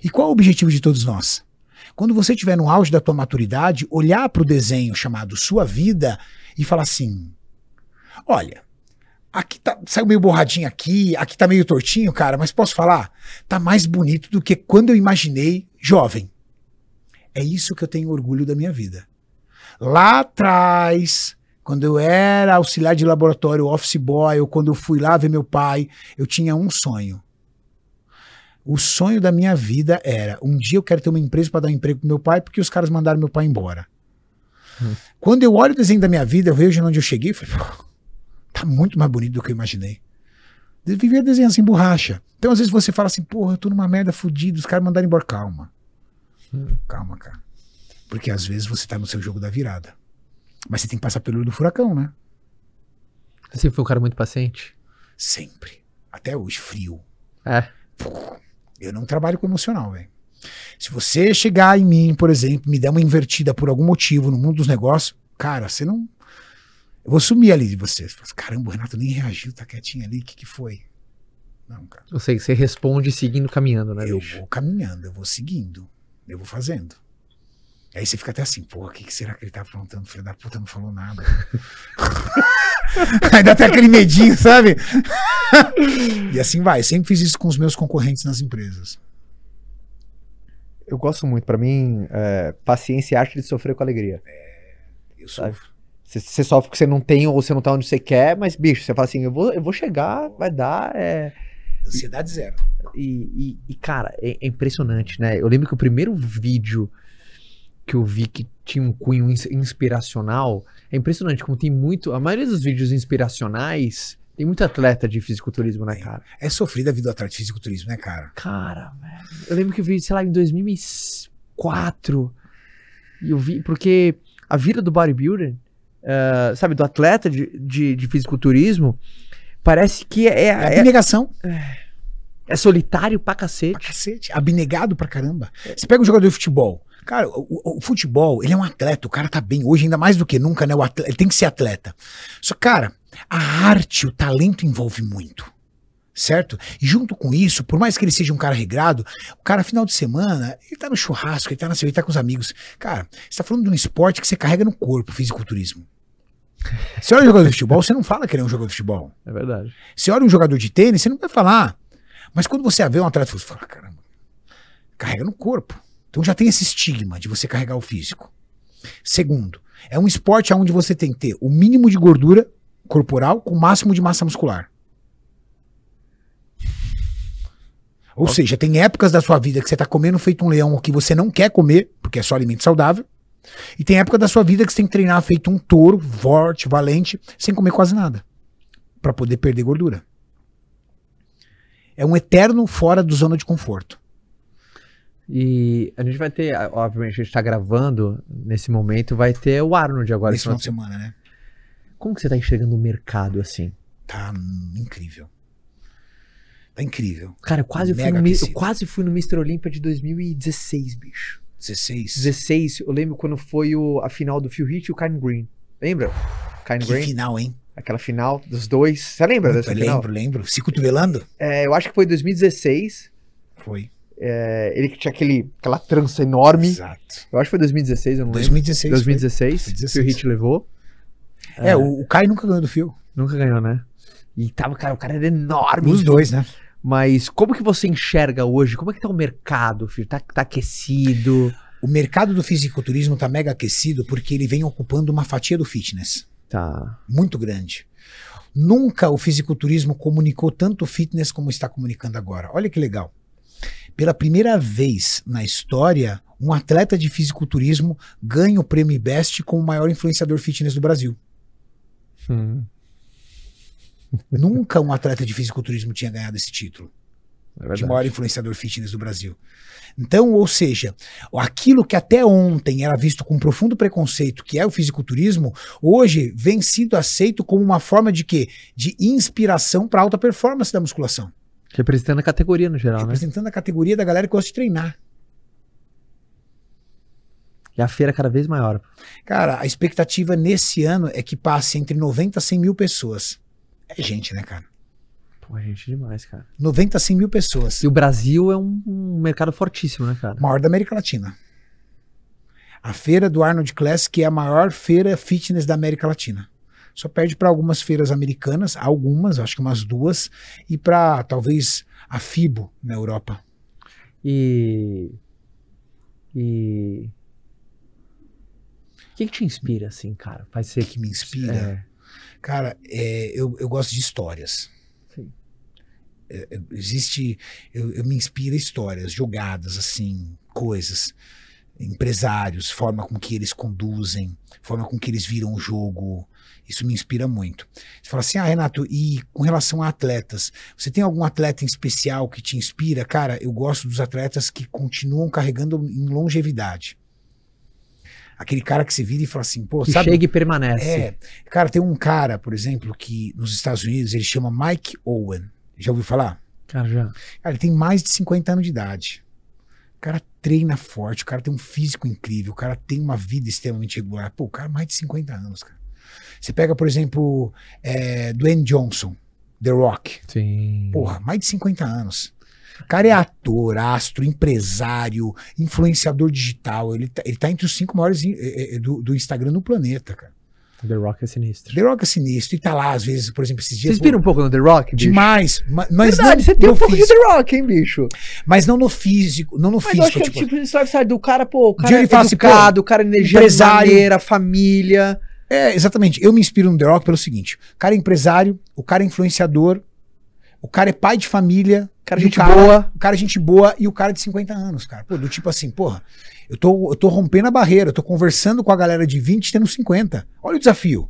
E qual é o objetivo de todos nós? Quando você estiver no auge da tua maturidade, olhar para o desenho chamado Sua Vida e falar assim: Olha, aqui tá, saiu meio borradinho aqui, aqui tá meio tortinho, cara, mas posso falar? Tá mais bonito do que quando eu imaginei jovem. É isso que eu tenho orgulho da minha vida. Lá atrás, quando eu era auxiliar de laboratório, office boy, ou quando eu fui lá ver meu pai, eu tinha um sonho. O sonho da minha vida era: um dia eu quero ter uma empresa para dar um emprego pro meu pai, porque os caras mandaram meu pai embora. Hum. Quando eu olho o desenho da minha vida, eu vejo onde eu cheguei e falei: "Pô, tá muito mais bonito do que eu imaginei. Eu vivia desenhando sem borracha. Então, às vezes, você fala assim: porra, eu tô numa merda fodida, os caras mandaram embora. Calma. Hum. Calma, cara. Porque às vezes você tá no seu jogo da virada. Mas você tem que passar pelo olho do furacão, né? Você foi um cara muito paciente? Sempre. Até hoje, frio. É. Eu não trabalho com emocional, velho. Se você chegar em mim, por exemplo, me der uma invertida por algum motivo no mundo dos negócios, cara, você não. Eu vou sumir ali de você. Você fala assim, Caramba, o Renato nem reagiu, tá quietinho ali, o que, que foi? Não, cara. Você responde seguindo caminhando, né, eu bicho? vou caminhando, eu vou seguindo, eu vou fazendo. Aí você fica até assim, pô, o que, que será que ele tá aprontando? Filho da puta não falou nada. Aí dá até aquele medinho, sabe? e assim vai. Sempre fiz isso com os meus concorrentes nas empresas. Eu gosto muito. Pra mim, é, paciência é arte de sofrer com alegria. Eu Sabe? sofro. Você, você sofre porque você não tem ou você não tá onde você quer, mas, bicho, você fala assim, eu vou, eu vou chegar, vai dar, é... Ansiedade zero. E, e- e, cara, é, é impressionante, né? Eu lembro que o primeiro vídeo que eu vi que tinha um cunho ins- inspiracional, é impressionante como tem muito, a maioria dos vídeos inspiracionais tem muito atleta de fisiculturismo, né, cara? É sofrida a vida do atleta de fisiculturismo, né, cara? Cara, velho. Eu lembro que eu vi, sei lá, em 2004. E eu vi, porque a vida do bodybuilder, eh, sabe, do atleta de, de, de fisiculturismo, parece que é, É é, abnegação. é solitário pra Pra cacete. cacete. Abnegado pra caramba. Você pega um jogador de futebol. Cara, o, o- futebol, ele é um atleta. O cara tá bem hoje, ainda mais do que nunca, né? O atleta, ele tem que ser atleta. Só, cara, a arte, o talento envolve muito. Certo? E junto com isso, por mais que ele seja um cara regrado, o cara, final de semana, ele tá no churrasco, ele tá na cerveja, ele tá com os amigos. Cara, você tá falando de um esporte que você carrega no corpo, fisiculturismo. Você olha um jogador de futebol, você não fala que ele é um jogador de futebol. É verdade. Você olha um jogador de tênis, você não vai falar. Mas quando você vê um atleta, você fala, caramba, carrega no corpo. Então já tem esse estigma de você carregar o físico. Segundo, é um esporte onde você tem que ter o mínimo de gordura corporal com o máximo de massa muscular. Ou seja, tem épocas da sua vida que você está comendo feito um leão que você não quer comer, porque é só alimento saudável. E tem época da sua vida que você tem que treinar feito um touro, forte, valente, sem comer quase nada. Para poder perder gordura. É um eterno fora do zona de conforto. E a gente vai ter, obviamente, a gente tá gravando nesse momento, vai ter o Arnold agora. nesse final esse de semana, né? Como que você tá enxergando o mercado assim? Tá incrível. Tá incrível. Cara, eu quase, fui no, eu quase fui no Mr. Olímpia de 2016, bicho. 16. 16, eu lembro quando foi o, a final do Phil Heath e o Kyle Green. Lembra? Kyle Que Green? final, hein? Aquela final dos dois. Você lembra dessa Eu final? lembro, lembro. Se cotovelando? É, eu acho que foi 2016. Foi. É, ele que tinha aquele, aquela trança enorme. Exato. Eu acho que foi 2016, eu não lembro. 2016. 2016, Foi Phil 16. Heath levou. foi. É, o, o Caio nunca ganhou do Fio. Nunca ganhou, né? E tava, cara, o cara era enorme. Os dois, né? Mas como que você enxerga hoje? Como é que tá o mercado, filho? Tá, tá aquecido? O mercado do fisiculturismo tá mega aquecido porque ele vem ocupando uma fatia do fitness. Tá. Muito grande. Nunca o fisiculturismo comunicou tanto fitness como está comunicando agora. Olha que legal. Pela primeira vez na história, um atleta de fisiculturismo ganha o prêmio Best como o maior influenciador fitness do Brasil. Hum, Nunca um atleta de fisiculturismo tinha ganhado esse título. é de maior influenciador fitness do Brasil. Então, ou seja, aquilo que até ontem era visto com profundo preconceito, que é o fisiculturismo, hoje vem sido aceito como uma forma de quê? De inspiração para alta performance da musculação, Representando a categoria no geral, né? representando a categoria da galera que gosta de treinar. E a feira cada vez maior. Cara, a expectativa nesse ano é que passe entre 90 a 100 mil pessoas. É gente, né, cara? Pô, gente demais, cara. 90 a 100 mil pessoas. E o Brasil é um, um mercado fortíssimo, né, cara? Maior da América Latina. A feira do Arnold Classic é a maior feira fitness da América Latina. Só perde para algumas feiras americanas, algumas, acho que umas duas, e para talvez a FIBO na Europa. E. E. O que, que te inspira, assim, cara? Vai ser que me inspira. É. Cara, é, eu, eu gosto de histórias. Sim. É, é, existe. Eu, eu me inspira histórias, jogadas, assim, coisas. Empresários, forma com que eles conduzem, forma com que eles viram o jogo. Isso me inspira muito. Você fala assim, ah, Renato, e com relação a atletas, você tem algum atleta em especial que te inspira? Cara, eu gosto dos atletas que continuam carregando em longevidade. Aquele cara que se vira e fala assim, pô, Que sabe? chega e permanece. É, cara, tem um cara, por exemplo, que nos Estados Unidos ele chama Mike Owen. Já ouviu falar? Cara, já. Cara, ele tem mais de 50 anos de idade. O cara treina forte, o cara tem um físico incrível, o cara tem uma vida extremamente regular. Pô, o cara mais de 50 anos, cara. Você pega, por exemplo, é, Dwayne Johnson, The Rock. Sim. Porra, mais de 50 anos. O cara é ator, astro, empresário, influenciador digital. Ele tá, ele tá entre os cinco maiores eh, eh, do, do Instagram no planeta, cara. The Rock é sinistro. The Rock é sinistro. E tá lá, às vezes, por exemplo, esses Você dias. inspira um pouco no The Rock, bicho? Demais. ma- Mas Verdade, não você tem um no pouco de físico. The Rock, hein, bicho? Mas não no físico. Não no Mas eu acho físico. que é tipo, tipo de história, sabe, do cara, pô, o cara é assim, educado, o cara é energia empresário. maneira, família. É, exatamente. Eu me inspiro no The Rock pelo seguinte: o cara é empresário, o cara é influenciador, o cara é pai de família. Cara, o gente boa. O cara é gente boa e o cara é de 50 anos, cara. Pô, do tipo assim, porra, eu tô, eu tô rompendo a barreira, eu tô conversando com a galera de 20 tendo 50. Olha o desafio.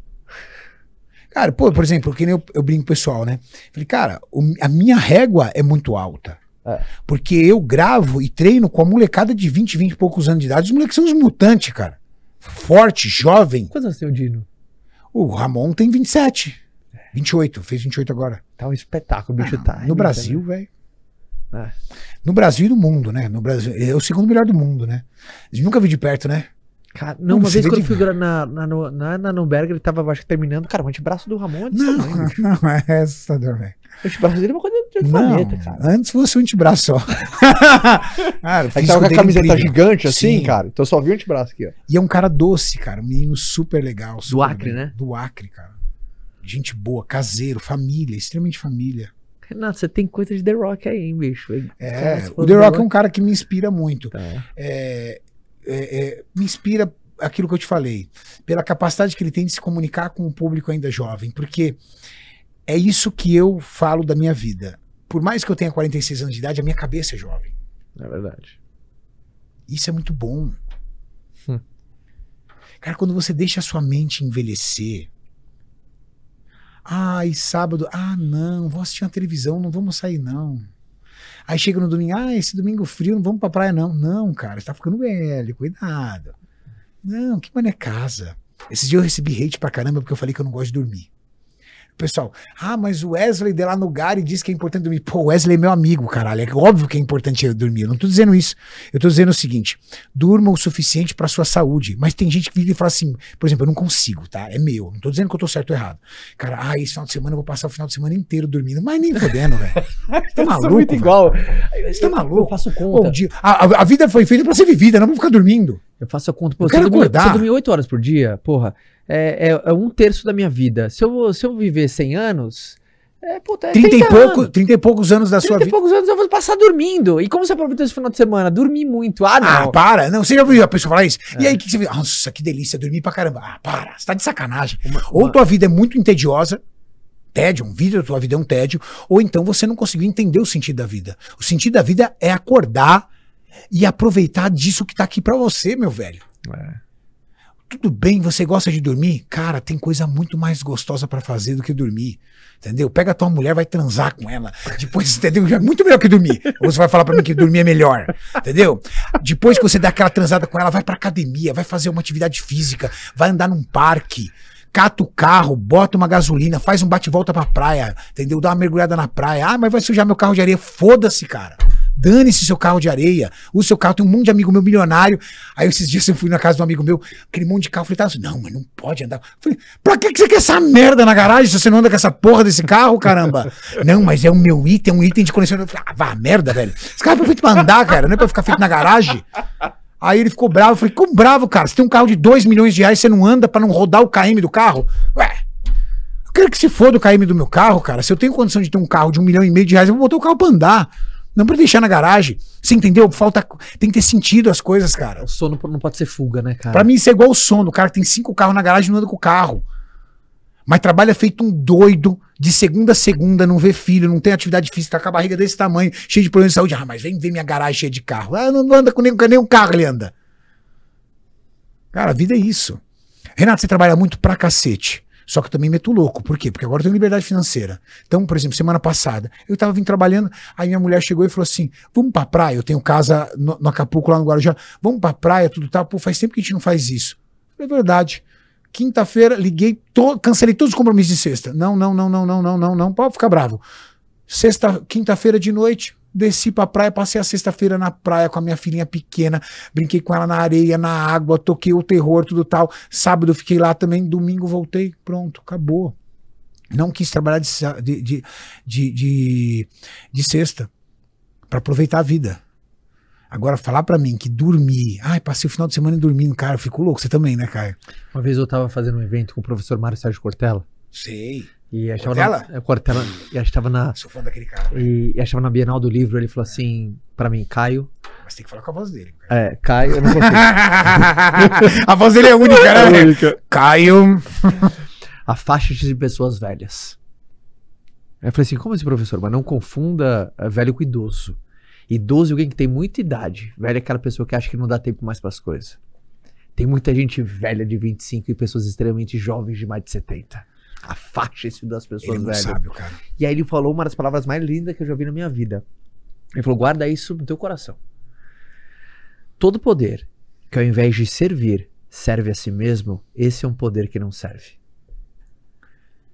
Cara, pô, por exemplo, que nem eu, eu brinco com o pessoal, né? Falei, cara, o- a minha régua é muito alta. É. Porque eu gravo e treino com a molecada de 20, 20 e poucos anos de idade. Os moleques são os mutantes, cara. Forte, jovem. Quantos anos tem o Dino? O Ramon tem 27. 28, fez 28 agora. Tá um espetáculo, bicho Ah, tá. no Brasil, velho. É. No Brasil e no mundo, né? No Brasil, é o segundo melhor do mundo, né? Eu nunca vi de perto, né? Cara, não, uma vez quando eu fui na, na, na, na Nürburgring, ele tava, acho que terminando. Cara, o antebraço do Ramon é desse Não, tamanho, bicho. não, é assustador, velho. O antebraço dele é uma coisa de planeta, cara. antes fosse um antebraço só. cara, É físico tava com a é camiseta incrível. gigante assim, Sim. cara. Então eu só vi o antebraço aqui, ó. E é um cara doce, cara. Um menino super legal. super Acre, bem. né? Do Acre, cara. Gente boa, caseiro, família, extremamente família. Renato, você tem coisa de The Rock aí, hein, bicho? É, o The do Rock é um cara que me inspira muito. Tá. É, é, é, me inspira aquilo que eu te falei, pela capacidade que ele tem de se comunicar com o público ainda jovem, porque é isso que eu falo da minha vida. Por mais que eu tenha 46 anos de idade, a minha cabeça é jovem. É verdade. Isso é muito bom. Hum. Cara, quando você deixa a sua mente envelhecer. Ai, sábado. Ah, não, vou assistir uma televisão, não vamos sair, não. Aí chega no domingo, ah, esse domingo frio, não vamos pra praia, não. Não, cara, você tá ficando velho, cuidado. Não, que mano é casa. Esses dias eu recebi hate pra caramba porque eu falei que eu não gosto de dormir. Pessoal, ah, mas o Wesley de lá no Gary disse que é importante dormir. Pô, o Wesley é meu amigo, caralho. É óbvio que é importante eu dormir. Eu não tô dizendo isso. Eu tô dizendo o seguinte: durma o suficiente pra sua saúde. Mas tem gente que vive e fala assim, por exemplo, eu não consigo, tá? É meu. Não tô dizendo que eu tô certo ou errado. Cara, ah, esse final de semana eu vou passar o final de semana inteiro dormindo. Mas nem fodendo, velho. Você tá maluco? muito igual. Você tá maluco? Eu faço conta. dia- a, a- vida foi feita pra ser vivida, não pra ficar dormindo. Eu faço a conta. Pô, Eu eu quero dormir, acordar. eu dormir 8 horas por dia, porra, é, é- é um terço da minha vida. Se eu, se eu viver 100 anos, é, puta, é 30 e, 30 pouco, anos. 30 e poucos anos da 30 sua e vida. poucos anos eu vou passar dormindo. E como você aproveitou esse final de semana? Dormi muito. Ah, Ah, não. para. Não, você já ouviu a pessoa falar isso? É. E aí, o que, que você vê? Nossa, que delícia, dormir pra caramba. Ah, para. Você tá de sacanagem. Uma- Ou uma- tua vida é muito entediosa, tédio, um vídeo da tua vida é um tédio, ou então você não conseguiu entender o sentido da vida. O sentido da vida é acordar e aproveitar disso que tá aqui pra você, meu velho. É. Tudo bem, você gosta de dormir? Cara, tem coisa muito mais gostosa pra fazer do que dormir. Entendeu? Pega a tua mulher, vai transar com ela. Depois, entendeu? É muito melhor que dormir. Ou você vai falar pra mim que dormir é melhor. Entendeu? Depois que você dá aquela transada com ela, vai pra academia, vai fazer uma atividade física, vai andar num parque, cata o carro, bota uma gasolina, faz um bate-volta pra praia, entendeu? Dá uma mergulhada na praia. Ah, mas vai sujar meu carro de areia. Foda-se, cara. Dane-se seu carro de areia. O seu carro tem um monte de amigo meu milionário. Aí esses dias eu fui na casa de um amigo meu, aquele monte de carro. Eu falei, tá, assim, não, mas não pode andar. Eu falei, pra que, que você quer essa merda na garagem se você não anda com essa porra desse carro, caramba? não, mas é o meu item, é um item de colecionador. Eu falei, ah, vá, merda, velho. Esse carro é feito pra andar, cara, não é pra ficar feito na garagem. Aí ele ficou bravo. Eu falei, ficou bravo, cara. Você tem um carro de 2 milhões de reais, você não anda pra não rodar o KM do carro? Ué, eu quero que se for do KM do meu carro, cara. Se eu tenho condição de ter um carro de um milhão e meio de reais, eu vou botar o carro pra andar. Não pra deixar na garagem. Você entendeu? Falta. Tem que ter sentido as coisas, cara. O sono não pode ser fuga, né, cara? Pra mim, isso é igual o sono. O cara tem cinco carros na garagem e não anda com o carro. Mas trabalha feito um doido, de segunda a segunda, não vê filho, não tem atividade física, tá com a barriga desse tamanho, cheio de problemas de saúde. Ah, mas vem ver minha garagem cheia de carro. Ah, não anda com nenhum, nenhum carro, ele anda. Cara, a vida é isso. Renato, você trabalha muito pra cacete. Só que eu também meto louco. Por quê? Porque agora eu tenho liberdade financeira. Então, por exemplo, semana passada, eu tava vindo trabalhando, aí minha mulher chegou e falou assim: vamos pra praia. Eu tenho casa no, no Acapulco, lá no Guarujá. Vamos pra praia, tudo tal. Pô, faz tempo que a gente não faz isso. É verdade. Quinta-feira, liguei, to, cancelei todos os compromissos de sexta. Não, não, não, não, não, não, não, não. Pode ficar bravo. Sexta, quinta-feira de noite, desci pra praia, passei a sexta-feira na praia com a minha filhinha pequena, brinquei com ela na areia, na água, toquei o terror, tudo tal. Sábado fiquei lá também, domingo voltei, pronto, acabou. Não quis trabalhar de, de, de, de, de, sexta para aproveitar a vida. Agora, falar para mim que dormir, ai, passei o final de semana dormindo, cara, eu fico louco. Você também, né, Caio? Uma vez eu tava fazendo um evento com o professor Mário Sérgio Cortella. Sei. E a gente tava Cortella? na, é, Cortella, e a gente tava na, Sou fã daquele cara. e, e a gente tava na Bienal do Livro, ele falou assim pra mim, Caio, Mas tem que falar com a voz dele. cara. é, Caio, eu não a voz dele é única, né? Caio. afaste-te de pessoas velhas. Aí eu falei assim, como assim, professor? Mas não confunda eh, velho com idoso. Idoso é alguém que tem muita idade. Velho é aquela pessoa que acha que não dá tempo mais pras coisas. Tem muita gente velha de 25 e pessoas extremamente jovens de mais de 70. Afaste-se das Ele pessoas não velhas. sabe, cara. E aí ele falou uma das palavras mais lindas que eu já vi na minha vida. Ele falou: guarda isso no teu coração. Todo poder que ao invés de servir, serve a si mesmo, esse é um poder que não serve.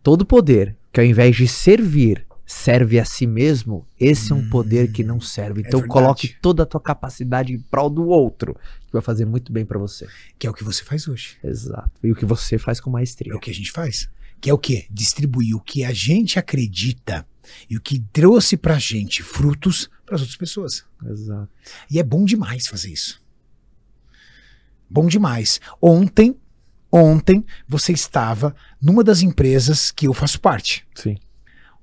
Todo poder que ao invés de servir, serve a si mesmo, esse é um poder que não serve. é Então verdade. coloque toda a tua capacidade em prol do outro, que vai fazer muito bem pra você. Que é o que você faz hoje. Exato. E o que você faz com É maestria. o que a gente faz. Que é o quê? Distribuir o que a gente acredita e o que trouxe pra gente frutos para as outras pessoas. Exato. E é bom demais fazer isso. Bom demais. Ontem, ontem você estava numa das empresas que eu faço parte. Sim.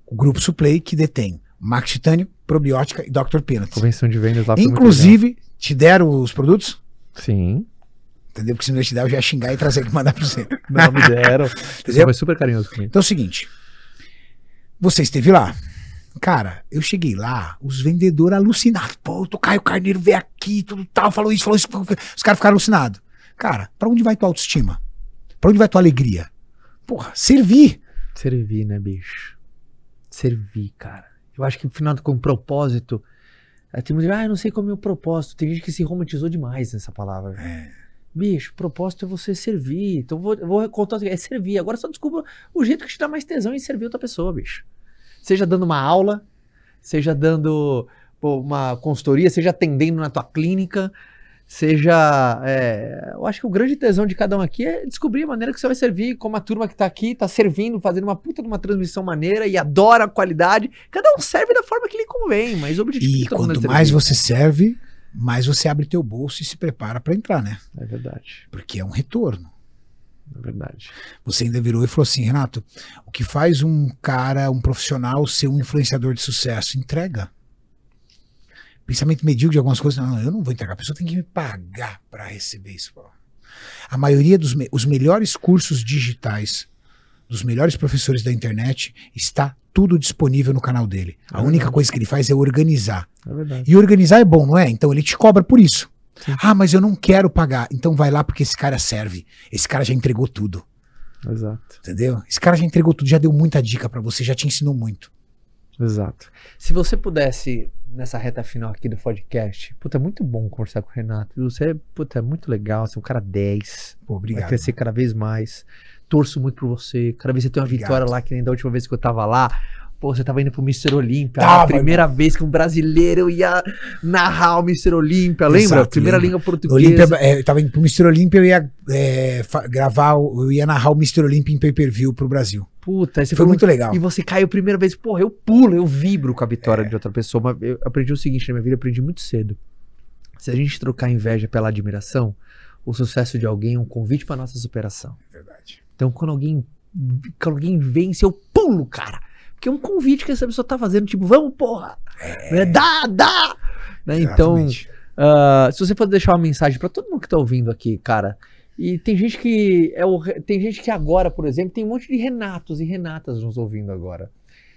O Grupo Suplay, que detém Max Titânio, Probiótica e Dr. Peanuts. Convenção de vendas lá Inclusive, te deram os produtos? Sim. Entendeu? Porque se não te der, eu já ia xingar e trazer aqui e mandar pra você. Não me deram. Você foi super carinhoso comigo. Então é o seguinte. Você esteve lá. Cara, eu cheguei lá, os vendedores alucinados. Pô, o Caio Carneiro veio aqui, tudo tal, falou isso, falou isso. Os caras ficaram alucinados. Cara, pra onde vai tua autoestima? Pra onde vai tua alegria? Porra, servir. Servir, né, bicho? Servir, cara. Eu acho que no final com propósito. é, Tem muita gente, ah, eu não sei qual é o meu propósito. Tem gente que se romantizou demais nessa palavra. Bicho, propósito é você servir. Então vou, vou contar. É servir. Agora só desculpa o jeito que te dá mais tesão em servir outra pessoa, bicho. Seja dando uma aula, seja dando pô, uma consultoria, seja atendendo na tua clínica, seja. é, eu acho que o grande tesão de cada um aqui é descobrir a maneira que você vai servir, como a turma que tá aqui tá servindo, fazendo uma puta de uma transmissão maneira e adora a qualidade. Cada um serve da forma que lhe convém, mas o objetivo E é quanto servir. mais você serve, mais você abre teu bolso e se prepara pra entrar, né? É verdade, Porque é um retorno. é verdade. Você ainda virou e falou assim, Renato, o que faz um cara, um profissional ser um influenciador de sucesso? Entrega. Pensamento medíocre de algumas coisas. Não, eu não vou entregar. A pessoa tem que me pagar para receber isso. pô. A maioria dos me- os melhores cursos digitais dos melhores professores da internet está tudo disponível no canal dele. A É única verdade. coisa que ele faz é organizar. É verdade. E organizar é bom, não é? Então ele te cobra por isso. Sim. Ah, mas eu não quero pagar. Então vai lá porque esse cara serve. Esse cara já entregou tudo. Exato. Entendeu? Esse cara já entregou tudo, já deu muita dica pra você, já te ensinou muito. Exato. Se você pudesse, nessa reta final aqui do podcast, puta, é muito bom conversar com o Renato. Você, puta, é muito legal, você é um cara 10, Pô, vai obrigado. crescer cada vez mais. Torço muito por você. Cada vez que você tem uma Obrigado. vitória lá, que nem da última vez que eu tava lá, Pô, você tava indo pro Mr. Olímpia, a primeira vez que um brasileiro ia narrar o Mr. Olímpia, lembra? Exato, primeira língua portuguesa. Olímpia, é, eu tava indo pro Mr. Olímpia, eu ia é, gravar, eu ia narrar o Mr. Olímpia em pay-per-view pro Brasil. Puta, Foi falou- muito legal. E você caiu a primeira vez, porra, eu pulo, eu vibro com a vitória de outra pessoa. Mas eu aprendi o seguinte na minha vida, eu aprendi muito cedo. Se a gente trocar inveja pela admiração, o sucesso de alguém é um convite pra nossa superação. Verdade. Então, quando alguém, quando alguém vence, eu pulo, cara. Porque é um convite que essa pessoa tá fazendo, tipo, vamos, porra! Né? Dá, dá! Né? Então, ah, se você pode deixar uma mensagem pra todo mundo que tá ouvindo aqui, cara. E tem gente que é o, tem gente que agora, por exemplo, tem um monte de Renatos e Renatas nos ouvindo agora.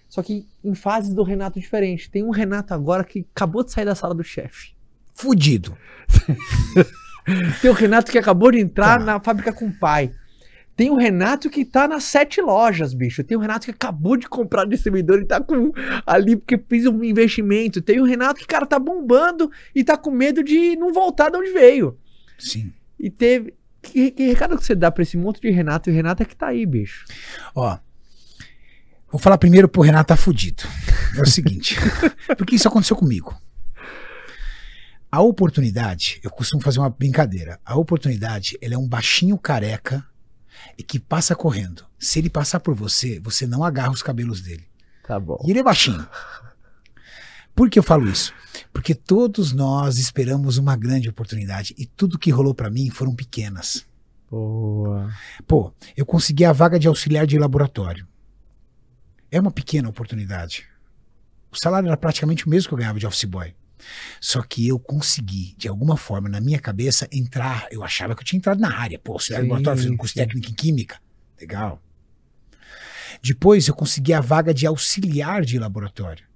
Só que em fases do Renato diferente. Tem um Renato agora que acabou de sair da sala do chefe. Fudido. Tem o Renato que acabou de entrar Tá. na fábrica com o pai. Tem o Renato que tá nas sete lojas, bicho. Tem o Renato que acabou de comprar distribuidor e tá com ali porque fez um investimento. Tem o Renato que, cara, tá bombando e tá com medo de não voltar de onde veio. Sim. E teve. Que, que recado que você dá pra esse monte de Renato? E o Renato é que tá aí, bicho. Ó. Vou falar primeiro pro Renato tá fudido. É o seguinte. porque isso aconteceu comigo. A oportunidade, eu costumo fazer uma brincadeira. A oportunidade, ela é um baixinho careca e que passa correndo. Se ele passar por você, você não agarra os cabelos dele. Tá bom. E ele é baixinho. Por que eu falo isso? Porque todos nós esperamos uma grande oportunidade e tudo que rolou pra mim foram pequenas. Boa. Pô, eu consegui a vaga de auxiliar de laboratório. É uma pequena oportunidade. O salário era praticamente o mesmo que eu ganhava de office boy. Só que eu consegui, de alguma forma, na minha cabeça, entrar. Eu achava que eu tinha entrado na área. Pô, auxiliar laboratório, fazendo curso técnico em química. Legal. Depois eu consegui a vaga de auxiliar de laboratório.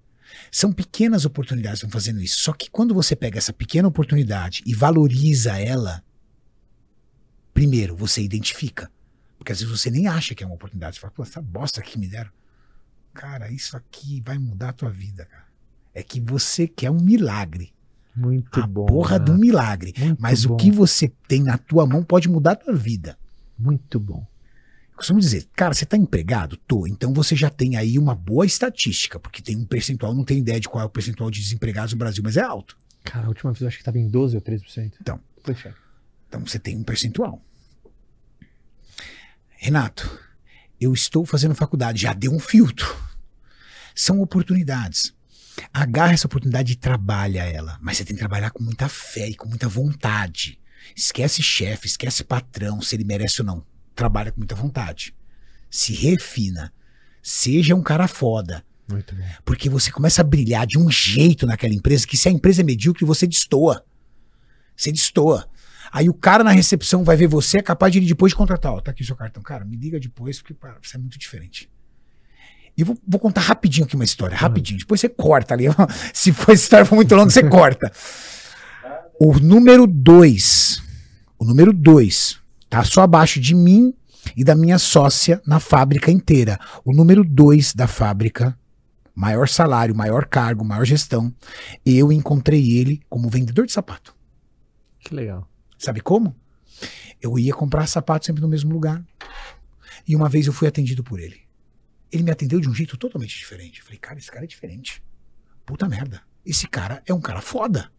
São pequenas oportunidades que estão fazendo isso. Só que quando você pega essa pequena oportunidade e valoriza ela, primeiro, você identifica. Porque às vezes você nem acha que é uma oportunidade. Você fala, pô, essa bosta que me deram. Cara, isso aqui vai mudar a tua vida, cara. É que você quer um milagre. Muito a bom. porra do milagre. Muito Mas bom. o que você tem na tua mão pode mudar a tua vida. Muito bom. Eu costumo dizer, cara, você tá empregado? Tô. Então você já tem aí uma boa estatística, porque tem um percentual, não tenho ideia de qual é o percentual de desempregados no Brasil, mas é alto. Cara, a última vez eu acho que tava em 12 ou 13%. Então. Checa. Então você tem um percentual. Renato, eu estou fazendo faculdade, já deu um filtro. São oportunidades. Agarra essa oportunidade e trabalha ela. Mas você tem que trabalhar com muita fé e com muita vontade. Esquece chefe, esquece patrão, se ele merece ou não. Trabalha com muita vontade. Se refina. Seja um cara foda. Muito bom. Porque você começa a brilhar de um jeito naquela empresa que se a empresa é medíocre, você destoa. Você destoa. Aí o cara na recepção vai ver você, é capaz de ele depois de contratar. Ó, tá aqui o seu cartão. Cara, me liga depois, porque pá, você é muito diferente. E vou, vou contar rapidinho aqui uma história, rapidinho. Depois você corta ali. Se for história for muito longa, você corta. O número dois, o número dois, tá só abaixo de mim e da minha sócia na fábrica inteira. O número dois da fábrica maior salário, maior cargo, maior gestão. Eu encontrei ele como vendedor de sapato. Que legal. Sabe como? Eu ia comprar sapato sempre no mesmo lugar. E uma vez eu fui atendido por ele. Ele me atendeu de um jeito totalmente diferente. Eu falei, cara, esse cara é diferente. Puta merda. Esse cara é um cara foda.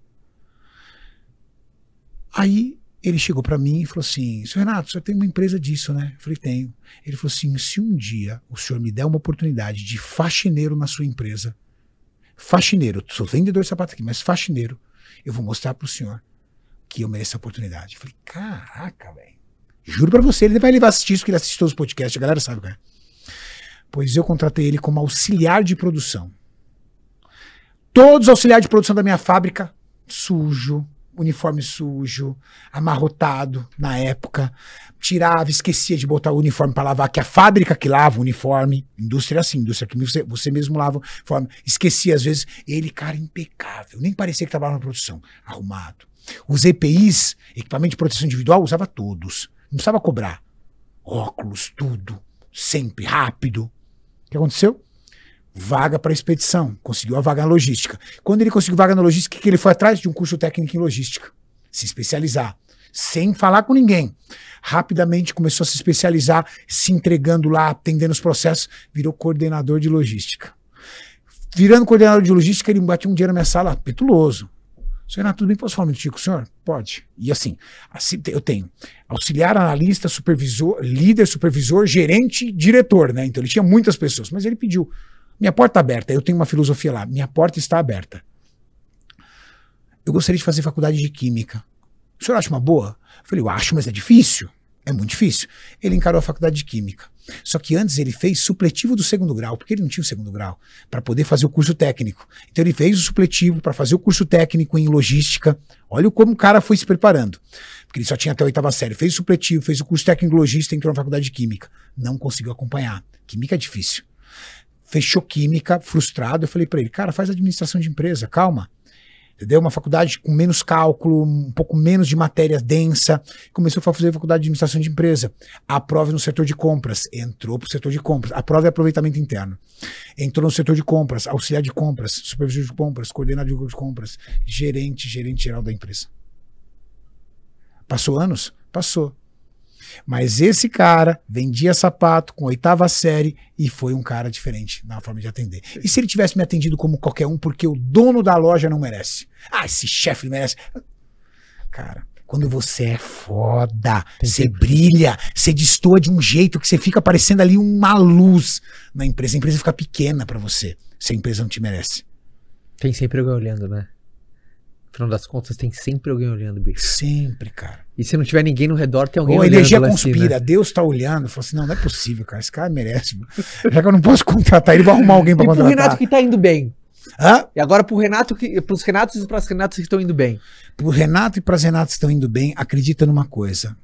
Aí ele chegou pra mim e falou assim: Seu Renato, você tem uma empresa disso, né? Eu falei, tenho. Ele falou assim: se um dia o senhor me der uma oportunidade de faxineiro na sua empresa, faxineiro, sou vendedor de sapato aqui, mas faxineiro, eu vou mostrar pro senhor que eu mereço a oportunidade. Eu falei, caraca, velho. Juro pra você, ele vai levar assistir isso, porque ele assiste todos os podcasts, a galera sabe, cara. Pois eu contratei ele como auxiliar de produção. Todos os auxiliares de produção da minha fábrica, sujo, uniforme sujo, amarrotado na época. Tirava, esquecia de botar o uniforme para lavar, que a fábrica que lava o uniforme. Indústria é assim, indústria que você, você mesmo lava o uniforme. Esquecia às vezes. Ele, cara, impecável. Nem parecia que trabalhava na produção. Arrumado. Os EPIs, equipamento de proteção individual, usava todos. Não precisava cobrar. Óculos, tudo. Sempre, rápido. Que aconteceu? Vaga para expedição. Conseguiu a vaga na logística. Quando ele conseguiu vaga na logística, que ele foi atrás de um curso técnico em logística. Se especializar. Sem falar com ninguém. Rapidamente começou a se especializar, se entregando lá, atendendo os processos, virou coordenador de logística. virando coordenador de logística, ele batia um na minha sala, petuloso. Senhor Renato, tudo bem? Posso falar um com o senhor? Pode. E assim, assim, eu tenho auxiliar, analista, supervisor, líder, supervisor, gerente, diretor, né? Então ele tinha muitas pessoas, mas ele pediu. Minha porta aberta, eu tenho uma filosofia lá, minha porta está aberta. Eu gostaria de fazer faculdade de química. O senhor acha uma boa? Eu falei, eu acho, mas é difícil. É muito difícil. Ele encarou a faculdade de química. Só que antes ele fez supletivo do segundo grau, porque ele não tinha o segundo grau, para poder fazer o curso técnico. Então ele fez o supletivo para fazer o curso técnico em logística. Olha como o cara foi se preparando. Porque ele só tinha até a oitava série. Fez o supletivo, fez o curso técnico em logística, entrou na faculdade de química. Não conseguiu acompanhar. Química é difícil. Fechou química, frustrado. Eu falei para ele, cara, faz administração de empresa, calma entendeu? Uma faculdade com menos cálculo, um pouco menos de matéria densa. Começou a fazer faculdade de administração de empresa. Aprova no setor de compras. Entrou para o setor de compras. Aprova é aproveitamento interno. Entrou no setor de compras, auxiliar de compras, supervisor de compras, coordenador de compras, gerente, gerente geral da empresa. Passou anos? Passou. Mas esse cara vendia sapato com oitava série e foi um cara diferente na forma de atender. E se ele tivesse me atendido como qualquer um, porque o dono da loja não merece? Ah, esse chefe merece. Cara, quando você é foda, você brilha, você destoa de um jeito que você fica parecendo ali uma luz na empresa. A empresa fica pequena para você, se a empresa não te merece. Tem sempre alguém olhando, né? Afinal das contas, tem sempre alguém olhando, bicho. Sempre, cara. E se não tiver ninguém no redor, tem alguém Ou a energia conspira, assim, né? Deus tá olhando, fala assim: não, não é possível, cara. Esse cara merece. Já que eu não posso contratar, ele vai arrumar alguém pra E pro contratar. Renato que tá indo bem. Hã? E agora pro Renato, que, pros Renatos e pras Renatas que estão indo bem. Pro Renato e pras Renatas estão indo bem, acredita numa coisa.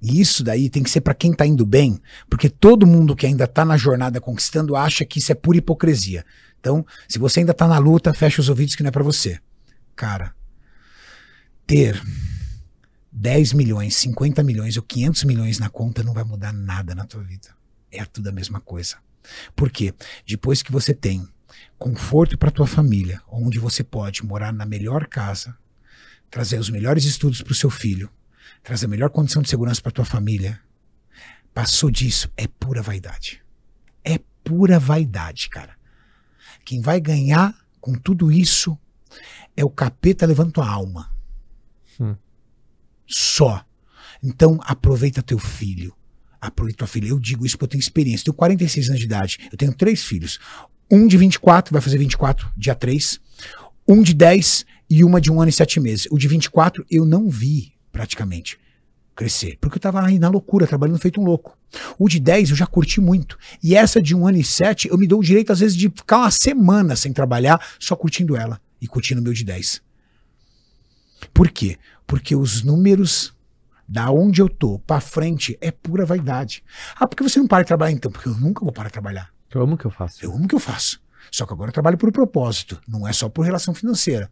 E isso daí tem que ser pra quem tá indo bem, porque todo mundo que ainda tá na jornada conquistando acha que isso é pura hipocrisia. Então, se você ainda tá na luta, fecha os ouvidos que não é pra você. Cara, ter 10 milhões, 50 milhões ou 500 milhões na conta não vai mudar nada na tua vida. É tudo a mesma coisa. Por quê? Depois que você tem conforto para tua família, onde você pode morar na melhor casa, trazer os melhores estudos para o seu filho, trazer a melhor condição de segurança para tua família, passou disso é pura vaidade. É pura vaidade, cara. Quem vai ganhar com tudo isso é o capeta levando tua alma. Hum. Só. Então aproveita teu filho. Aproveita tua filha. Eu digo isso porque eu tenho experiência. Tenho 46 anos de idade. Eu tenho três filhos. Um de 24, vai fazer 24, dia 3. Um de 10 e uma de um ano e sete meses. O de 24 eu não vi praticamente crescer. Porque eu tava aí na loucura, trabalhando feito um louco. O de 10 eu já curti muito. E essa de um ano e sete, eu me dou o direito, às vezes, de ficar uma semana sem trabalhar, só curtindo ela e curtindo o meu de 10. Por quê? Porque os números da onde eu tô pra frente é pura vaidade. Ah, por que você não para de trabalhar então? Porque eu nunca vou parar de trabalhar. Eu amo o que eu faço. Eu amo o que eu faço. Só que agora eu trabalho por propósito, não é só por relação financeira.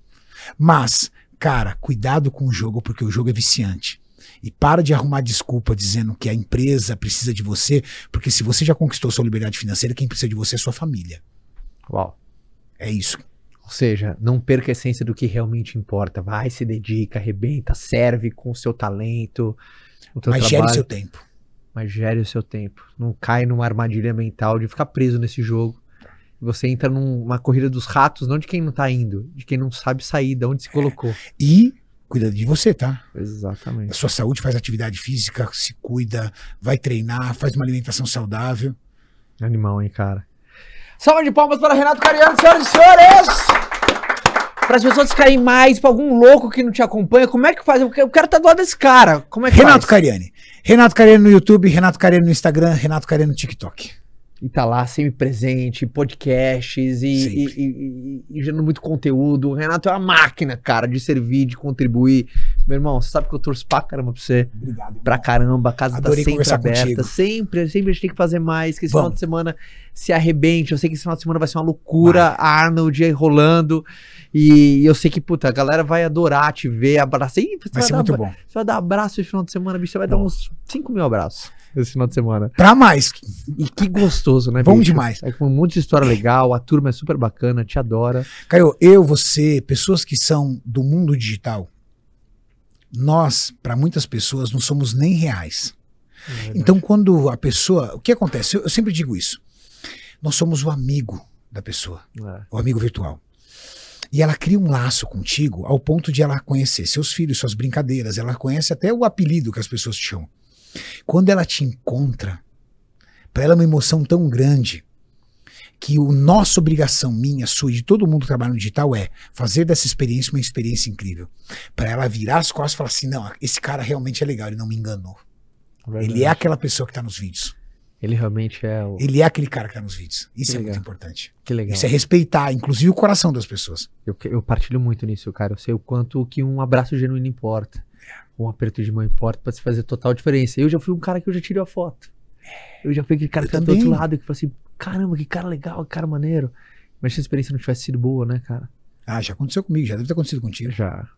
Mas, cara, cuidado com o jogo, porque o jogo é viciante. E para de arrumar desculpa dizendo que a empresa precisa de você, porque se você já conquistou sua liberdade financeira, quem precisa de você é sua família. Uau. É isso. Ou seja, não perca a essência do que realmente importa. Vai, se dedica, arrebenta, serve com o seu talento, o Mas gere trabalho. seu tempo. mas gere o seu tempo. Não cai numa armadilha mental de ficar preso nesse jogo. Você entra numa corrida dos ratos, não de quem não tá indo, de quem não sabe sair, de onde se colocou. E cuida de você, tá? A Exatamente. sua saúde faz atividade física, se cuida, vai treinar, faz uma alimentação saudável. Animal, hein, cara. Salva de palmas para Renato Cariano, senhoras e senhores! Para as pessoas ficarem mais, para algum louco que não te acompanha, como é que faz? Eu quero estar tá do lado desse cara. Como é que Renato faz? Cariani. Renato Cariani no YouTube, Renato Cariani no Instagram, Renato Cariani no TikTok. E tá lá, sempre presente, podcasts e, e, e- e- gerando muito conteúdo. O Renato é uma máquina, cara, de servir, de contribuir. Meu irmão, você sabe que eu torço pra caramba pra você. Obrigado. Pra caramba, a casa Adorei tá sempre aberta. contigo. Sempre, sempre a gente tem que fazer mais. Que esse Vamos. final de semana se arrebente. Eu sei que esse final de semana vai ser uma loucura. A Arnold aí rolando. E eu sei que, puta, a galera vai adorar te ver, abraçar. Você Vai ser dar, muito bom. Você vai dar abraço esse final de semana, bicho. Você vai dar Bom. uns 5 mil abraços esse final de semana. Pra mais. E que gostoso, né, Bom bicho? demais. É com um monte de história legal, a turma é super bacana, te adora. Caio, eu, você, pessoas que são do mundo digital, nós, para muitas pessoas, não somos nem reais. Então, quando a pessoa. O que acontece? Eu, eu sempre digo isso. Nós somos o amigo da pessoa, É. o amigo virtual. E ela cria um laço contigo ao ponto de ela conhecer seus filhos, suas brincadeiras, ela conhece até o apelido que as pessoas te chamam. Quando ela te encontra, para ela é uma emoção tão grande que o nossa obrigação, minha, sua e de todo mundo que trabalha no digital é fazer dessa experiência uma experiência incrível. Para ela virar as costas e falar assim: não, esse cara realmente é legal, ele não me enganou. Ele é aquela pessoa que está nos vídeos. Ele realmente é o. Ele é aquele cara que está nos vídeos. Isso Que é muito legal. importante. Que legal. Isso é respeitar, inclusive, o coração das pessoas. Eu, eu partilho muito nisso, cara. Eu sei o quanto que um abraço genuíno importa. Um aperto de mão importa pra se fazer total diferença. Eu já fui um cara que eu já tirei a foto. Eu já fui aquele cara Eu que tá do outro lado que fala assim: caramba, que cara legal, que cara maneiro. Mas se a experiência não tivesse sido boa, né, cara? Ah, já aconteceu comigo, já deve ter acontecido contigo. Já.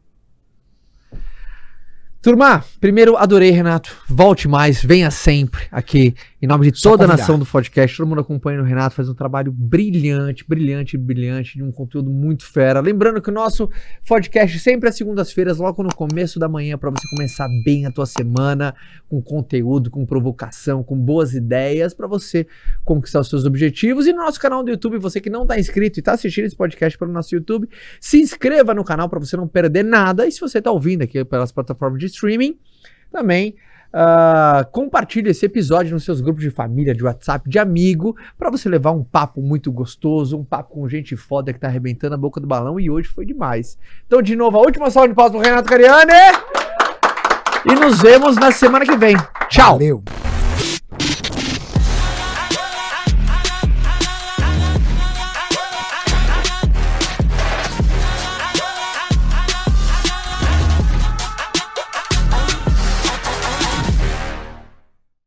Turma, primeiro adorei, Renato. Volte mais, venha sempre aqui, em nome de toda a nação do podcast. Todo mundo acompanha o Renato, faz um trabalho brilhante, brilhante, brilhante, de um conteúdo muito fera. Lembrando que o nosso podcast sempre às segundas-feiras, logo no começo da manhã, para você começar bem a tua semana, com conteúdo, com provocação, com boas ideias, para você conquistar os seus objetivos. E no nosso canal do YouTube, você que não está inscrito e está assistindo esse podcast pelo nosso YouTube, se inscreva no canal para você não perder nada. E se você está ouvindo aqui pelas plataformas de streaming, também ah, compartilhe esse episódio nos seus grupos de família, de WhatsApp, de amigo, para você levar um papo muito gostoso, um papo com gente foda que tá arrebentando a boca do balão. E hoje foi demais. Então, de novo, a última salva de palmas pro Renato Cariani. E nos vemos na semana que vem. Tchau! Valeu.